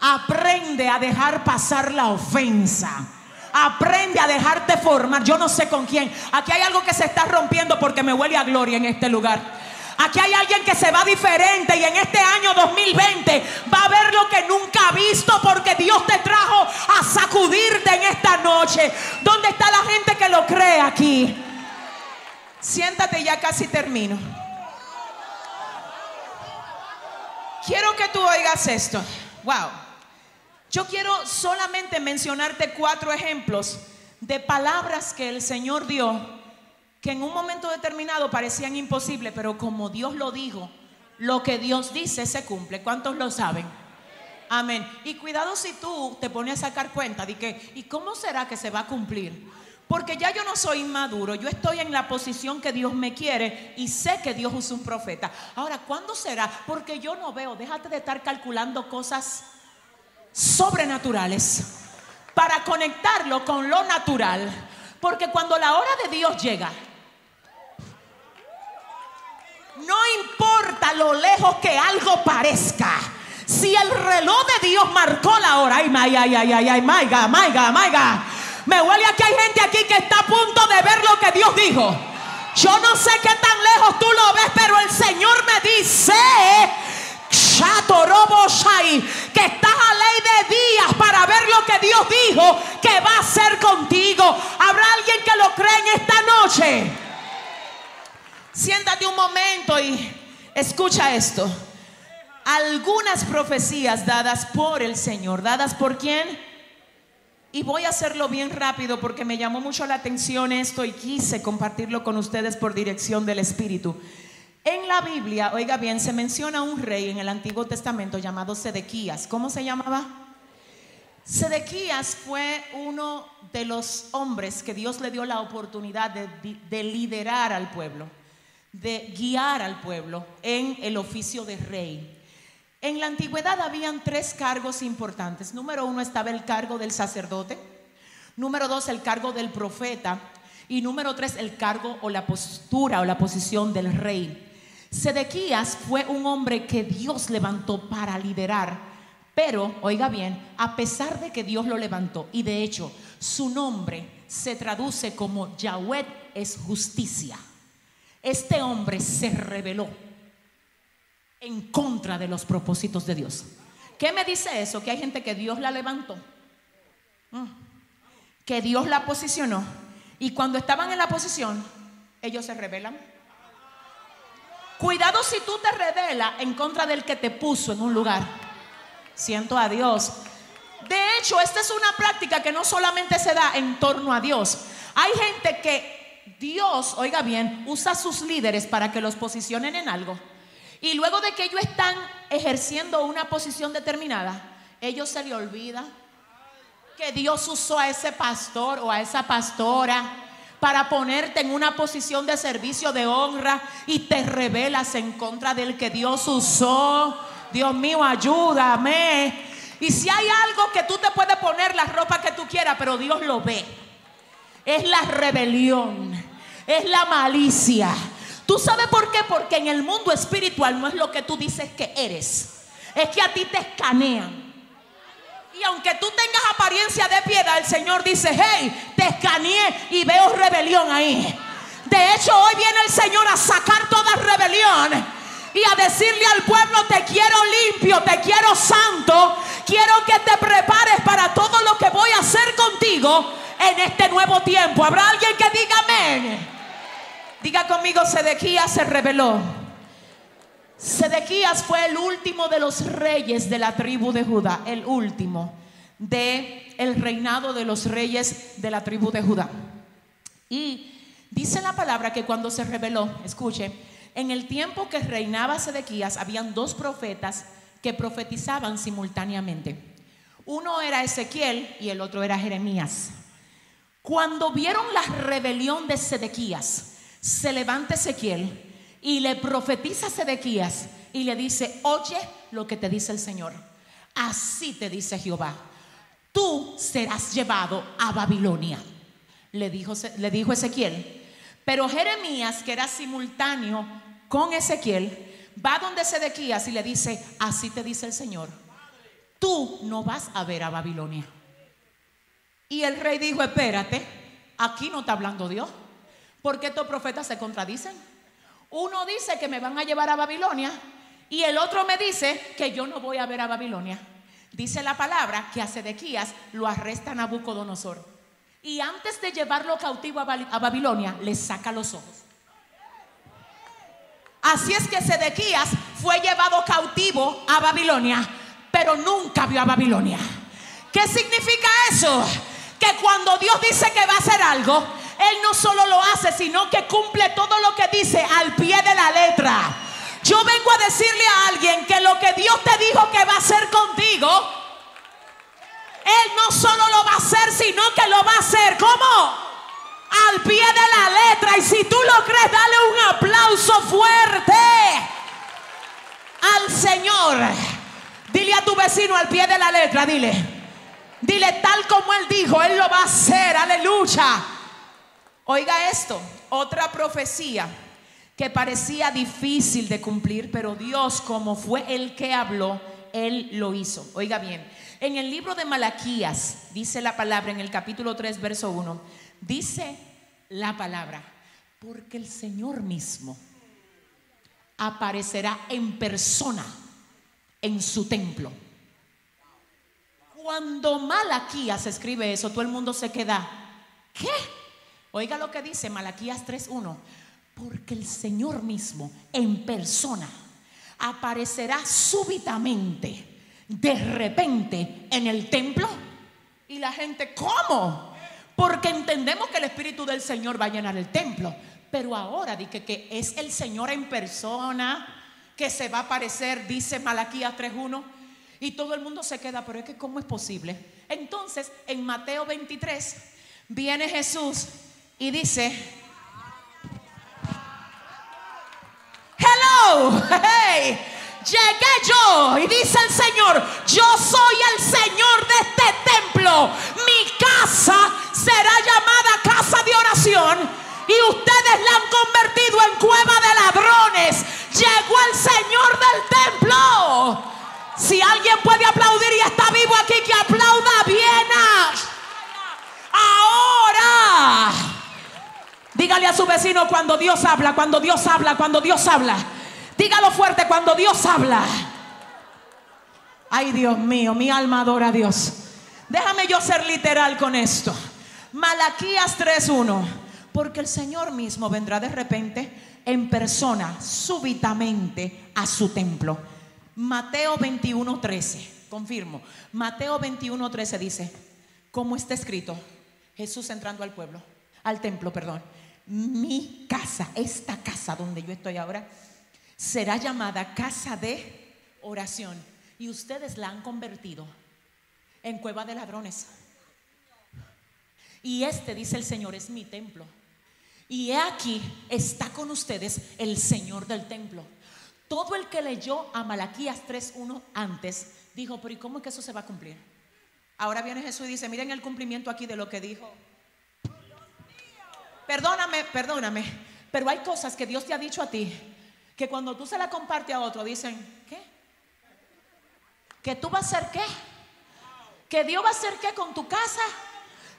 Aprende a dejar pasar la ofensa. Aprende a dejarte formar. Yo no sé con quién. Aquí hay algo que se está rompiendo porque me huele a gloria en este lugar. Aquí hay alguien que se va diferente y en este año 2020 va a ver lo que nunca ha visto porque Dios te trajo a sacudirte en esta noche. ¿Dónde está la gente que lo cree aquí? Siéntate, ya casi termino. Quiero que tú oigas esto. Wow. Yo quiero solamente mencionarte cuatro ejemplos de palabras que el Señor dio que en un momento determinado parecían imposibles, pero como Dios lo dijo, lo que Dios dice se cumple. ¿Cuántos lo saben? Amén. Y cuidado si tú te pones a sacar cuenta de que, ¿y cómo será que se va a cumplir? Porque ya yo no soy inmaduro, yo estoy en la posición que Dios me quiere y sé que Dios usa un profeta. Ahora, ¿cuándo será? Porque yo no veo, déjate de estar calculando cosas sobrenaturales para conectarlo con lo natural. Porque cuando la hora de Dios llega, no importa lo lejos que algo parezca. Si el reloj de Dios marcó la hora, ay, ay, ay, ay, ay, maiga, maiga, maiga. Me huele a que hay gente aquí que está a punto de ver lo que Dios dijo. Yo no sé qué tan lejos tú lo ves, pero el Señor me dice, que estás a ley de días para ver lo que Dios dijo que va a hacer contigo. ¿Habrá alguien que lo cree en esta noche? Siéntate un momento y escucha esto. Algunas profecías dadas por el Señor, dadas por quién? Y voy a hacerlo bien rápido porque me llamó mucho la atención esto y quise compartirlo con ustedes por dirección del Espíritu. En la Biblia, oiga bien, se menciona un rey en el Antiguo Testamento llamado Sedequías. ¿Cómo se llamaba? Sedequías fue uno de los hombres que Dios le dio la oportunidad de, de, liderar al pueblo, de guiar al pueblo en el oficio de rey. En la antigüedad habían tres cargos importantes. Número uno estaba el cargo del sacerdote, número dos el cargo del profeta y número tres el cargo o la postura o la posición del rey. Sedequías fue un hombre que Dios levantó para liderar pero, oiga bien, a pesar de que Dios lo levantó, y de hecho su nombre se traduce como Yahweh es justicia, este hombre se rebeló en contra de los propósitos de Dios. ¿Qué me dice eso? Que hay gente que Dios la levantó, mm. que Dios la posicionó, y cuando estaban en la posición, ellos se rebelan. Cuidado si tú te rebelas en contra del que te puso en un lugar. Siento a Dios. De hecho, esta es una práctica que no solamente se da en torno a Dios. Hay gente que Dios, oiga bien, usa a sus líderes para que los posicionen en algo. Y luego de que ellos están ejerciendo una posición determinada, ellos se le olvida que Dios usó a ese pastor o a esa pastora para ponerte en una posición de servicio de honra y te rebelas en contra del que Dios usó Dios mío, ayúdame. Y si hay algo que tú te puedes poner la ropa que tú quieras, pero Dios lo ve. Es la rebelión, es la malicia. ¿Tú sabes por qué? Porque en el mundo espiritual no es lo que tú dices que eres. Es que a ti te escanean. Y aunque tú tengas apariencia de piedad, el Señor dice, hey, te escaneé y veo rebelión ahí. De hecho, hoy viene el Señor a sacar toda rebelión y a decirle al pueblo, te quiero limpio, te quiero santo, quiero que te prepares para todo lo que voy a hacer contigo en este nuevo tiempo. ¿Habrá alguien que diga amén? Diga conmigo, Sedequías se rebeló. Sedequías fue el último de los reyes de la tribu de Judá, el último de el reinado de los reyes de la tribu de Judá. Y dice la palabra que cuando se rebeló, escuche, en el tiempo que reinaba Sedequías, habían dos profetas que profetizaban simultáneamente. Uno era Ezequiel y el otro era Jeremías. Cuando vieron la rebelión de Sedequías, se levanta Ezequiel y le profetiza a Sedequías y le dice, oye lo que te dice el Señor. Así te dice Jehová, tú serás llevado a Babilonia. Le dijo, le dijo Ezequiel. Pero Jeremías, que era simultáneo con Ezequiel, va donde Sedequías y le dice, así te dice el Señor, tú no vas a ver a Babilonia. Y el rey dijo, espérate, aquí no está hablando Dios, porque estos profetas se contradicen. Uno dice que me van a llevar a Babilonia y el otro me dice que yo no voy a ver a Babilonia. Dice la palabra que a Sedequías lo arresta Nabucodonosor. Y antes de llevarlo cautivo a Babilonia, le saca los ojos. Así es que Sedequías fue llevado cautivo a Babilonia, pero nunca vio a Babilonia. ¿Qué significa eso? Que cuando Dios dice que va a hacer algo, Él no solo lo hace, sino que cumple todo lo que dice al pie de la letra. Yo vengo a decirle a alguien que lo que Dios te dijo que va a hacer contigo, Él no solo lo va a hacer, sino que lo va a hacer. ¿Cómo? Al pie de la letra. Y si tú lo crees, dale un aplauso fuerte al Señor. Dile a tu vecino al pie de la letra, dile. Dile tal como Él dijo, Él lo va a hacer. Aleluya. Oiga esto, otra profecía que parecía difícil de cumplir, pero Dios como fue el que habló, Él lo hizo. Oiga bien, en el libro de Malaquías dice la palabra en el capítulo 3, verso 1 Dice la palabra, porque el Señor mismo aparecerá en persona en su templo. Cuando Malaquías escribe eso, todo el mundo se queda, ¿qué? Oiga lo que dice Malaquías 3.1, porque el Señor mismo en persona aparecerá súbitamente, de repente, en el templo. Y la gente, ¿cómo? Porque entendemos que el Espíritu del Señor va a llenar el templo. Pero ahora dice que es el Señor en persona que se va a aparecer, dice Malaquías 3.1. Y todo el mundo se queda, pero es que ¿cómo es posible? Entonces, en Mateo 23, viene Jesús y dice, hello, hey, llegué yo. Y dice el Señor, yo soy el Señor de este templo. Mi casa será llamada casa de oración. Y ustedes la han convertido en cueva de ladrones. Llegó el Señor del templo. Si alguien puede aplaudir y está vivo aquí, que aplauda bien. Ahora. Dígale a su vecino cuando Dios habla, cuando Dios habla, cuando Dios habla. Dígalo fuerte cuando Dios habla. Ay, Dios mío, mi alma adora a Dios. Déjame yo ser literal con esto. Malaquías 3:1. Porque el Señor mismo vendrá de repente en persona, súbitamente, a su templo. Mateo 21:13. Confirmo. Mateo 21:13 dice, como está escrito, Jesús entrando al pueblo, al templo, perdón. Mi casa, esta casa donde yo estoy ahora, será llamada casa de oración. Y ustedes la han convertido en cueva de ladrones. Y este, dice el Señor, es mi templo. Y he aquí, está con ustedes el Señor del templo. Todo el que leyó a Malaquías 3.1 antes, dijo, pero ¿y cómo es que eso se va a cumplir? Ahora viene Jesús y dice, miren el cumplimiento aquí de lo que dijo. Perdóname, perdóname, pero hay cosas que Dios te ha dicho a ti que cuando tú se la compartes a otro dicen, ¿qué? ¿Que tú vas a hacer qué? ¿Que Dios va a hacer qué con tu casa?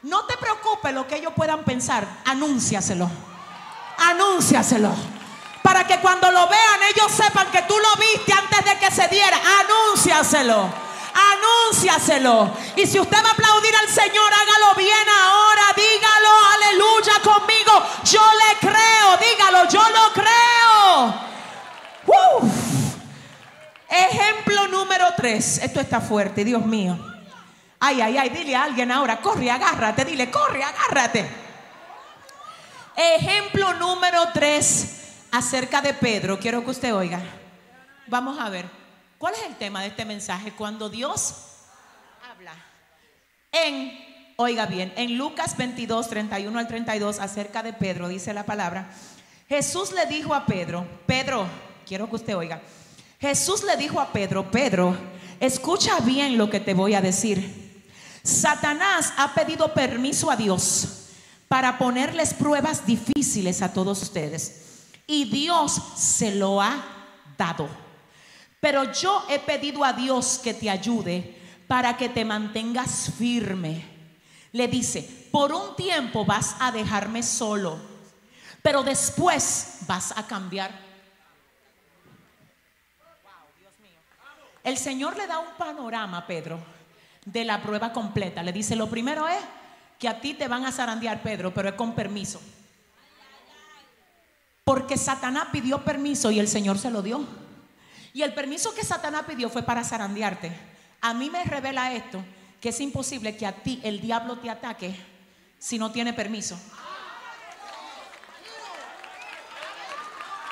No te preocupes lo que ellos puedan pensar, anúnciaselo. Anúnciaselo. Para que cuando lo vean ellos sepan que tú lo viste antes de que se diera. Anúnciaselo. Anúnciaselo. Y si usted va a aplaudir al Señor, hágalo bien ahora. Dígalo, aleluya conmigo. Yo le creo. Dígalo, yo lo creo. Ejemplo número tres. Esto está fuerte, Dios mío. Ay, ay, ay, dile a alguien ahora, corre, agárrate, dile, corre, agárrate. Ejemplo número tres acerca de Pedro. Quiero que usted oiga. Vamos a ver, ¿cuál es el tema de este mensaje? Cuando Dios habla. En, oiga bien, en Lucas 22, 31 al 32, acerca de Pedro, dice la palabra. Jesús le dijo a Pedro, Pedro, quiero que usted oiga. Jesús le dijo a Pedro, Pedro, escucha bien lo que te voy a decir. Satanás ha pedido permiso a Dios para ponerles pruebas difíciles a todos ustedes. Y Dios se lo ha dado. Pero yo he pedido a Dios que te ayude para que te mantengas firme. Le dice, por un tiempo vas a dejarme solo, pero después vas a cambiar. El Señor le da un panorama Pedro de la prueba completa. Le dice, lo primero es que a ti te van a zarandear, Pedro, pero es con permiso. Porque Satanás pidió permiso y el Señor se lo dio. Y el permiso que Satanás pidió fue para zarandearte. A mí me revela esto, que es imposible que a ti el diablo te ataque si no tiene permiso.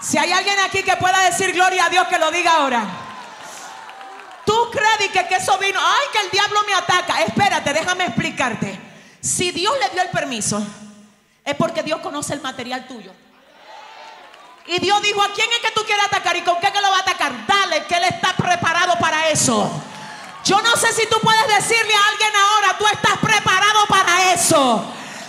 Si hay alguien aquí que pueda decir gloria a Dios, que lo diga ahora. Tú crees que, que eso vino, ay, que el diablo me ataca. Espérate, déjame explicarte. Si Dios le dio el permiso, es porque Dios conoce el material tuyo. Y Dios dijo, ¿a quién es que tú quieres atacar y con qué que lo va a atacar? Dale, que Él está preparado para eso. Yo no sé si tú puedes decirle a alguien ahora, tú estás preparado para eso.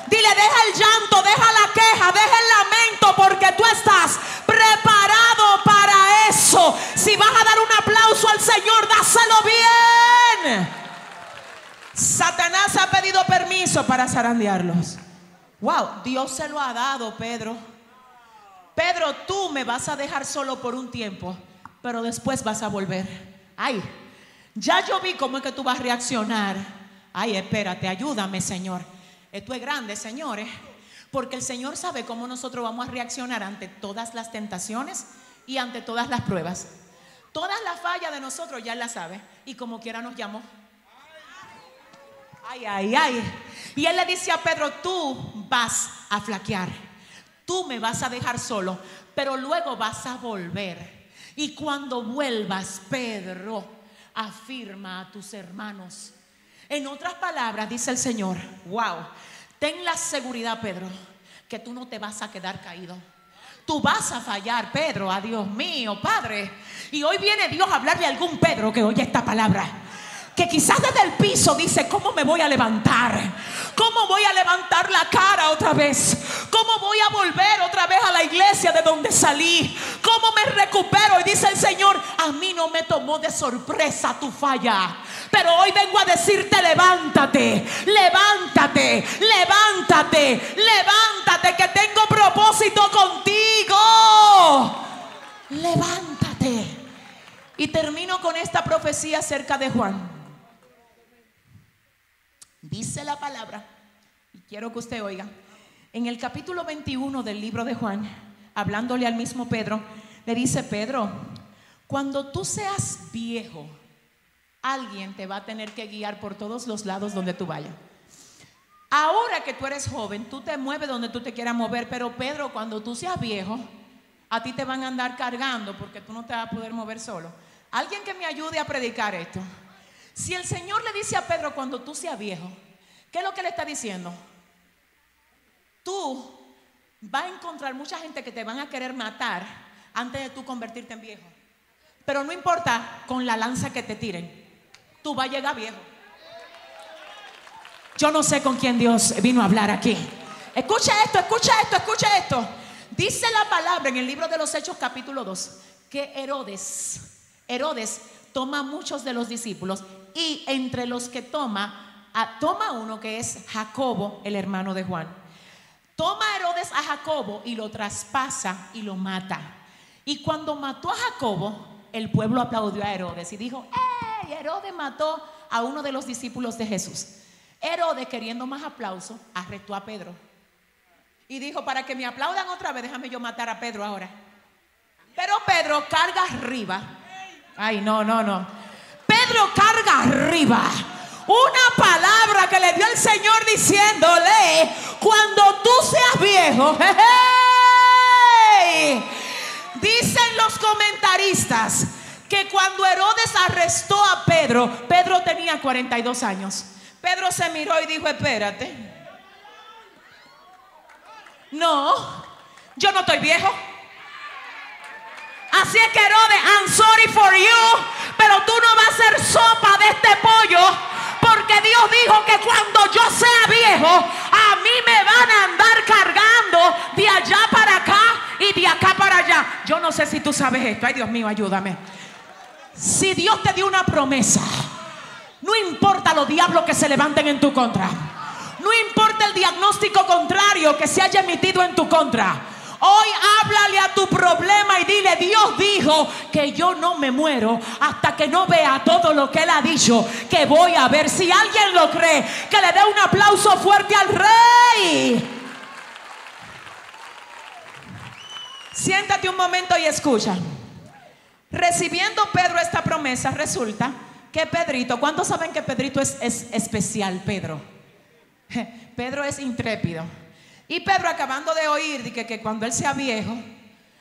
Dile, deja el llanto, deja la queja, deja el lamento, porque tú estás preparado para eso. Si vas a dar un aplauso al Señor, dáselo bien. Satanás ha pedido permiso para zarandearlos. Wow, Dios se lo ha dado, Pedro. Pedro, tú me vas a dejar solo por un tiempo, pero después vas a volver. Ay, ya yo vi cómo es que tú vas a reaccionar. Ay, espérate, ayúdame, Señor. Esto es grande, señores, porque el Señor sabe cómo nosotros vamos a reaccionar ante todas las tentaciones y ante todas las pruebas. Todas las fallas de nosotros ya las sabe y como quiera nos llamó. Ay, ay, ay. Y Él le dice a Pedro, tú vas a flaquear, tú me vas a dejar solo, pero luego vas a volver. Y cuando vuelvas, Pedro, afirma a tus hermanos. En otras palabras, dice el Señor, wow, ten la seguridad, Pedro, que tú no te vas a quedar caído. Tú vas a fallar, Pedro, a Dios mío, Padre. Y hoy viene Dios a hablarle a algún Pedro que oye esta palabra que quizás desde el piso dice, ¿cómo me voy a levantar? ¿Cómo voy a levantar la cara otra vez? ¿Cómo voy a volver otra vez a la iglesia de donde salí? ¿Cómo me recupero? Y dice el Señor, a mí no me tomó de sorpresa tu falla. Pero hoy vengo a decirte, levántate, levántate, levántate, levántate, que tengo propósito contigo. Levántate. Y termino con esta profecía acerca de Juan. La palabra, y quiero que usted oiga, en el capítulo 21 del libro de Juan, hablándole al mismo Pedro, le dice, Pedro, cuando tú seas viejo, alguien te va a tener que guiar por todos los lados donde tú vayas. Ahora que tú eres joven, tú te mueves donde tú te quieras mover, pero Pedro, cuando tú seas viejo, a ti te van a andar cargando porque tú no te vas a poder mover solo. Alguien que me ayude a predicar esto. Si el Señor le dice a Pedro cuando tú seas viejo, ¿qué es lo que le está diciendo? Tú vas a encontrar mucha gente que te van a querer matar antes de tú convertirte en viejo. Pero no importa con la lanza que te tiren, tú vas a llegar viejo. Yo no sé con quién Dios vino a hablar aquí. Escucha esto, escucha esto, escucha esto. Dice la palabra en el libro de los Hechos capítulo 2 que Herodes, Herodes toma muchos de los discípulos y entre los que toma, toma uno que es Jacobo, el hermano de Juan. Toma Herodes a Jacobo y lo traspasa y lo mata. Y cuando mató a Jacobo, el pueblo aplaudió a Herodes y dijo, ¡Ey! Herodes mató a uno de los discípulos de Jesús. Herodes, queriendo más aplauso, arrestó a Pedro. Y dijo, para que me aplaudan otra vez, déjame yo matar a Pedro ahora. Pero Pedro carga arriba. Ay, no, no, no. Pedro carga arriba una palabra que le dio el Señor diciéndole, cuando tú seas viejo, dicen los comentaristas que cuando Herodes arrestó a Pedro, Pedro tenía 42 años. Pedro se miró y dijo, espérate. No, yo no estoy viejo. Así es que Herodes, I'm sorry for you, pero tú no vas a ser sopa de este pollo, porque Dios dijo que cuando yo sea viejo, a mí me van a andar cargando de allá para acá y de acá para allá. Yo no sé si tú sabes esto, ay Dios mío, ayúdame. Si Dios te dio una promesa, no importa los diablos que se levanten en tu contra. No importa el diagnóstico contrario que se haya emitido en tu contra. Hoy háblale a tu problema y dile, Dios dijo que yo no me muero hasta que no vea todo lo que Él ha dicho que voy a ver. Si alguien lo cree, que le dé un aplauso fuerte al rey. Siéntate un momento y escucha. Recibiendo Pedro esta promesa, resulta que Pedrito, ¿cuántos saben que Pedrito es, es especial, Pedro? Pedro es intrépido. Y Pedro acabando de oír que, que cuando él sea viejo,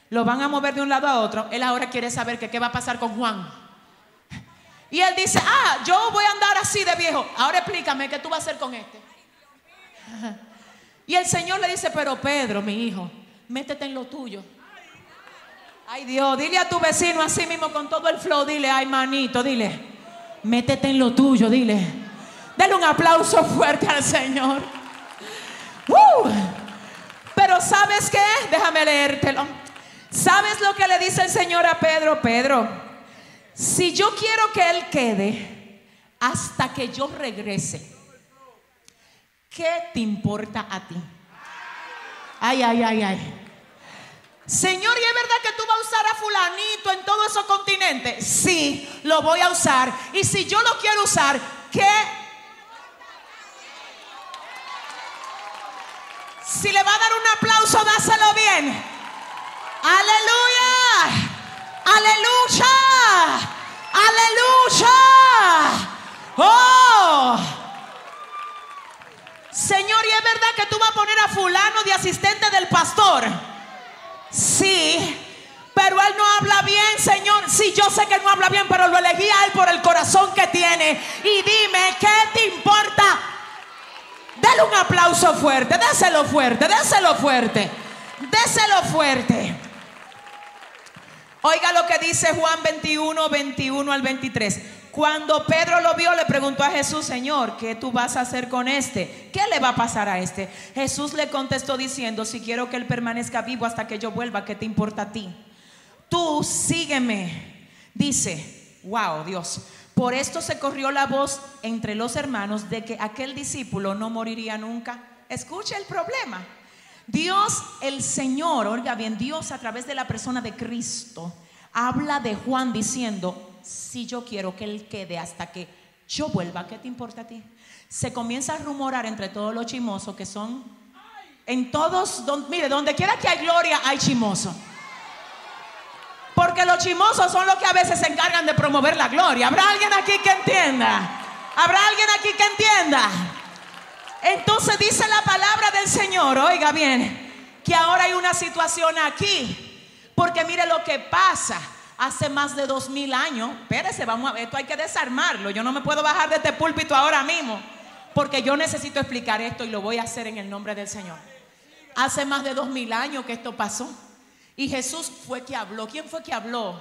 lo van a mover de un lado a otro, él ahora quiere saber qué va a pasar con Juan. Y él dice, ah, yo voy a andar así de viejo. Ahora explícame qué tú vas a hacer con este. Y el Señor le dice, pero Pedro, mi hijo, métete en lo tuyo. Ay Dios, dile a tu vecino así mismo con todo el flow, dile, ay manito, dile, métete en lo tuyo, dile. Dale un aplauso fuerte al Señor. Pero ¿sabes qué? Déjame leértelo. ¿Sabes lo que le dice el Señor a Pedro? Pedro, si yo quiero que Él quede hasta que yo regrese, ¿qué te importa a ti? Ay, ay, ay, ay. Señor, ¿y es verdad que tú vas a usar a fulanito en todos esos continentes? Sí, lo voy a usar. Y si yo lo quiero usar, ¿qué Si le va a dar un aplauso, dáselo bien. Aleluya. Aleluya. Aleluya. Oh. Señor, ¿y es verdad que tú vas a poner a fulano de asistente del pastor? Sí. Pero él no habla bien, Señor. Sí, yo sé que no habla bien, pero lo elegí a él por el corazón que tiene. Y dime, ¿qué te importa? Dale un aplauso fuerte, déselo fuerte, déselo fuerte, déselo fuerte. Oiga lo que dice Juan 21, 21 al 23. Cuando Pedro lo vio, le preguntó a Jesús, Señor, ¿qué tú vas a hacer con este? ¿Qué le va a pasar a este? Jesús le contestó diciendo, si quiero que él permanezca vivo hasta que yo vuelva, ¿qué te importa a ti? Tú sígueme. Dice, wow, Dios. Por esto se corrió la voz entre los hermanos de que aquel discípulo no moriría nunca. Escucha el problema. Dios, el Señor, oiga bien, Dios a través de la persona de Cristo, habla de Juan diciendo, si yo quiero que él quede hasta que yo vuelva, ¿qué te importa a ti? Se comienza a rumorar entre todos los chimosos que son, en todos, mire, donde quiera que hay gloria, hay chimoso. Porque los chimosos son los que a veces se encargan de promover la gloria. ¿Habrá alguien aquí que entienda? ¿Habrá alguien aquí que entienda? Entonces dice la palabra del Señor, oiga bien, que ahora hay una situación aquí. Porque mire lo que pasa. Hace más de dos mil años, espérese, vamos a esto hay que desarmarlo. Yo no me puedo bajar de este púlpito ahora mismo, porque yo necesito explicar esto y lo voy a hacer en el nombre del Señor. Hace más de dos mil años que esto pasó. Y Jesús fue que habló. ¿Quién fue que habló?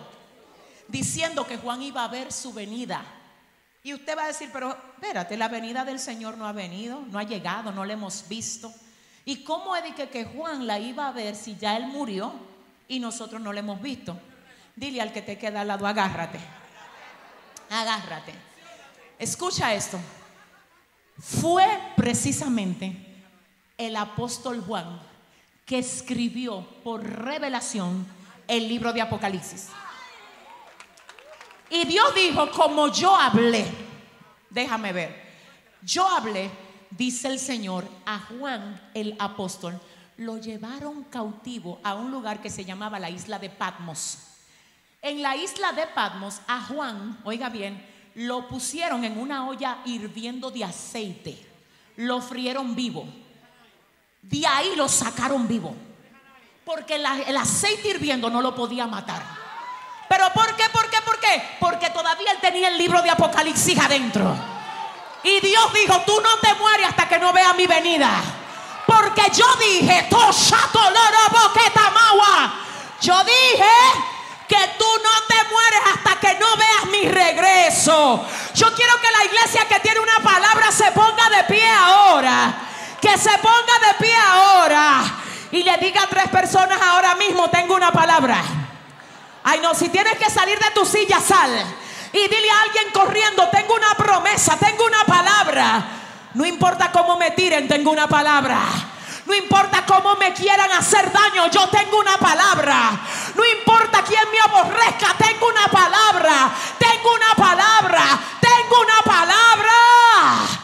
Diciendo que Juan iba a ver su venida. Y usted va a decir, pero espérate, la venida del Señor no ha venido, no ha llegado, no la hemos visto. ¿Y cómo es que, que Juan la iba a ver si ya él murió y nosotros no la hemos visto? Dile al que te queda al lado, agárrate. Agárrate. Escucha esto. Fue precisamente el apóstol Juan que escribió por revelación el libro de Apocalipsis. Y Dios dijo, como yo hablé, déjame ver, yo hablé, dice el Señor, a Juan el apóstol, lo llevaron cautivo a un lugar que se llamaba la isla de Patmos. En la isla de Patmos, a Juan, oiga bien, lo pusieron en una olla hirviendo de aceite, lo frieron vivo. De ahí lo sacaron vivo, porque el aceite hirviendo no lo podía matar. ¿Pero por qué? ¿Por qué? ¿Por qué? Porque todavía él tenía el libro de Apocalipsis adentro. Y Dios dijo, tú no te mueres hasta que no veas mi venida. Porque yo dije, yo dije que tú no te mueres hasta que no veas mi regreso. Yo quiero que la iglesia que tiene una palabra se ponga de pie ahora. Que se ponga de pie ahora. Y le diga a tres personas ahora mismo, tengo una palabra. Ay, no, si tienes que salir de tu silla, sal. Y dile a alguien corriendo, tengo una promesa, tengo una palabra. No importa cómo me tiren, tengo una palabra. No importa cómo me quieran hacer daño, yo tengo una palabra. No importa quién me aborrezca, tengo una palabra. Tengo una palabra. Tengo una palabra.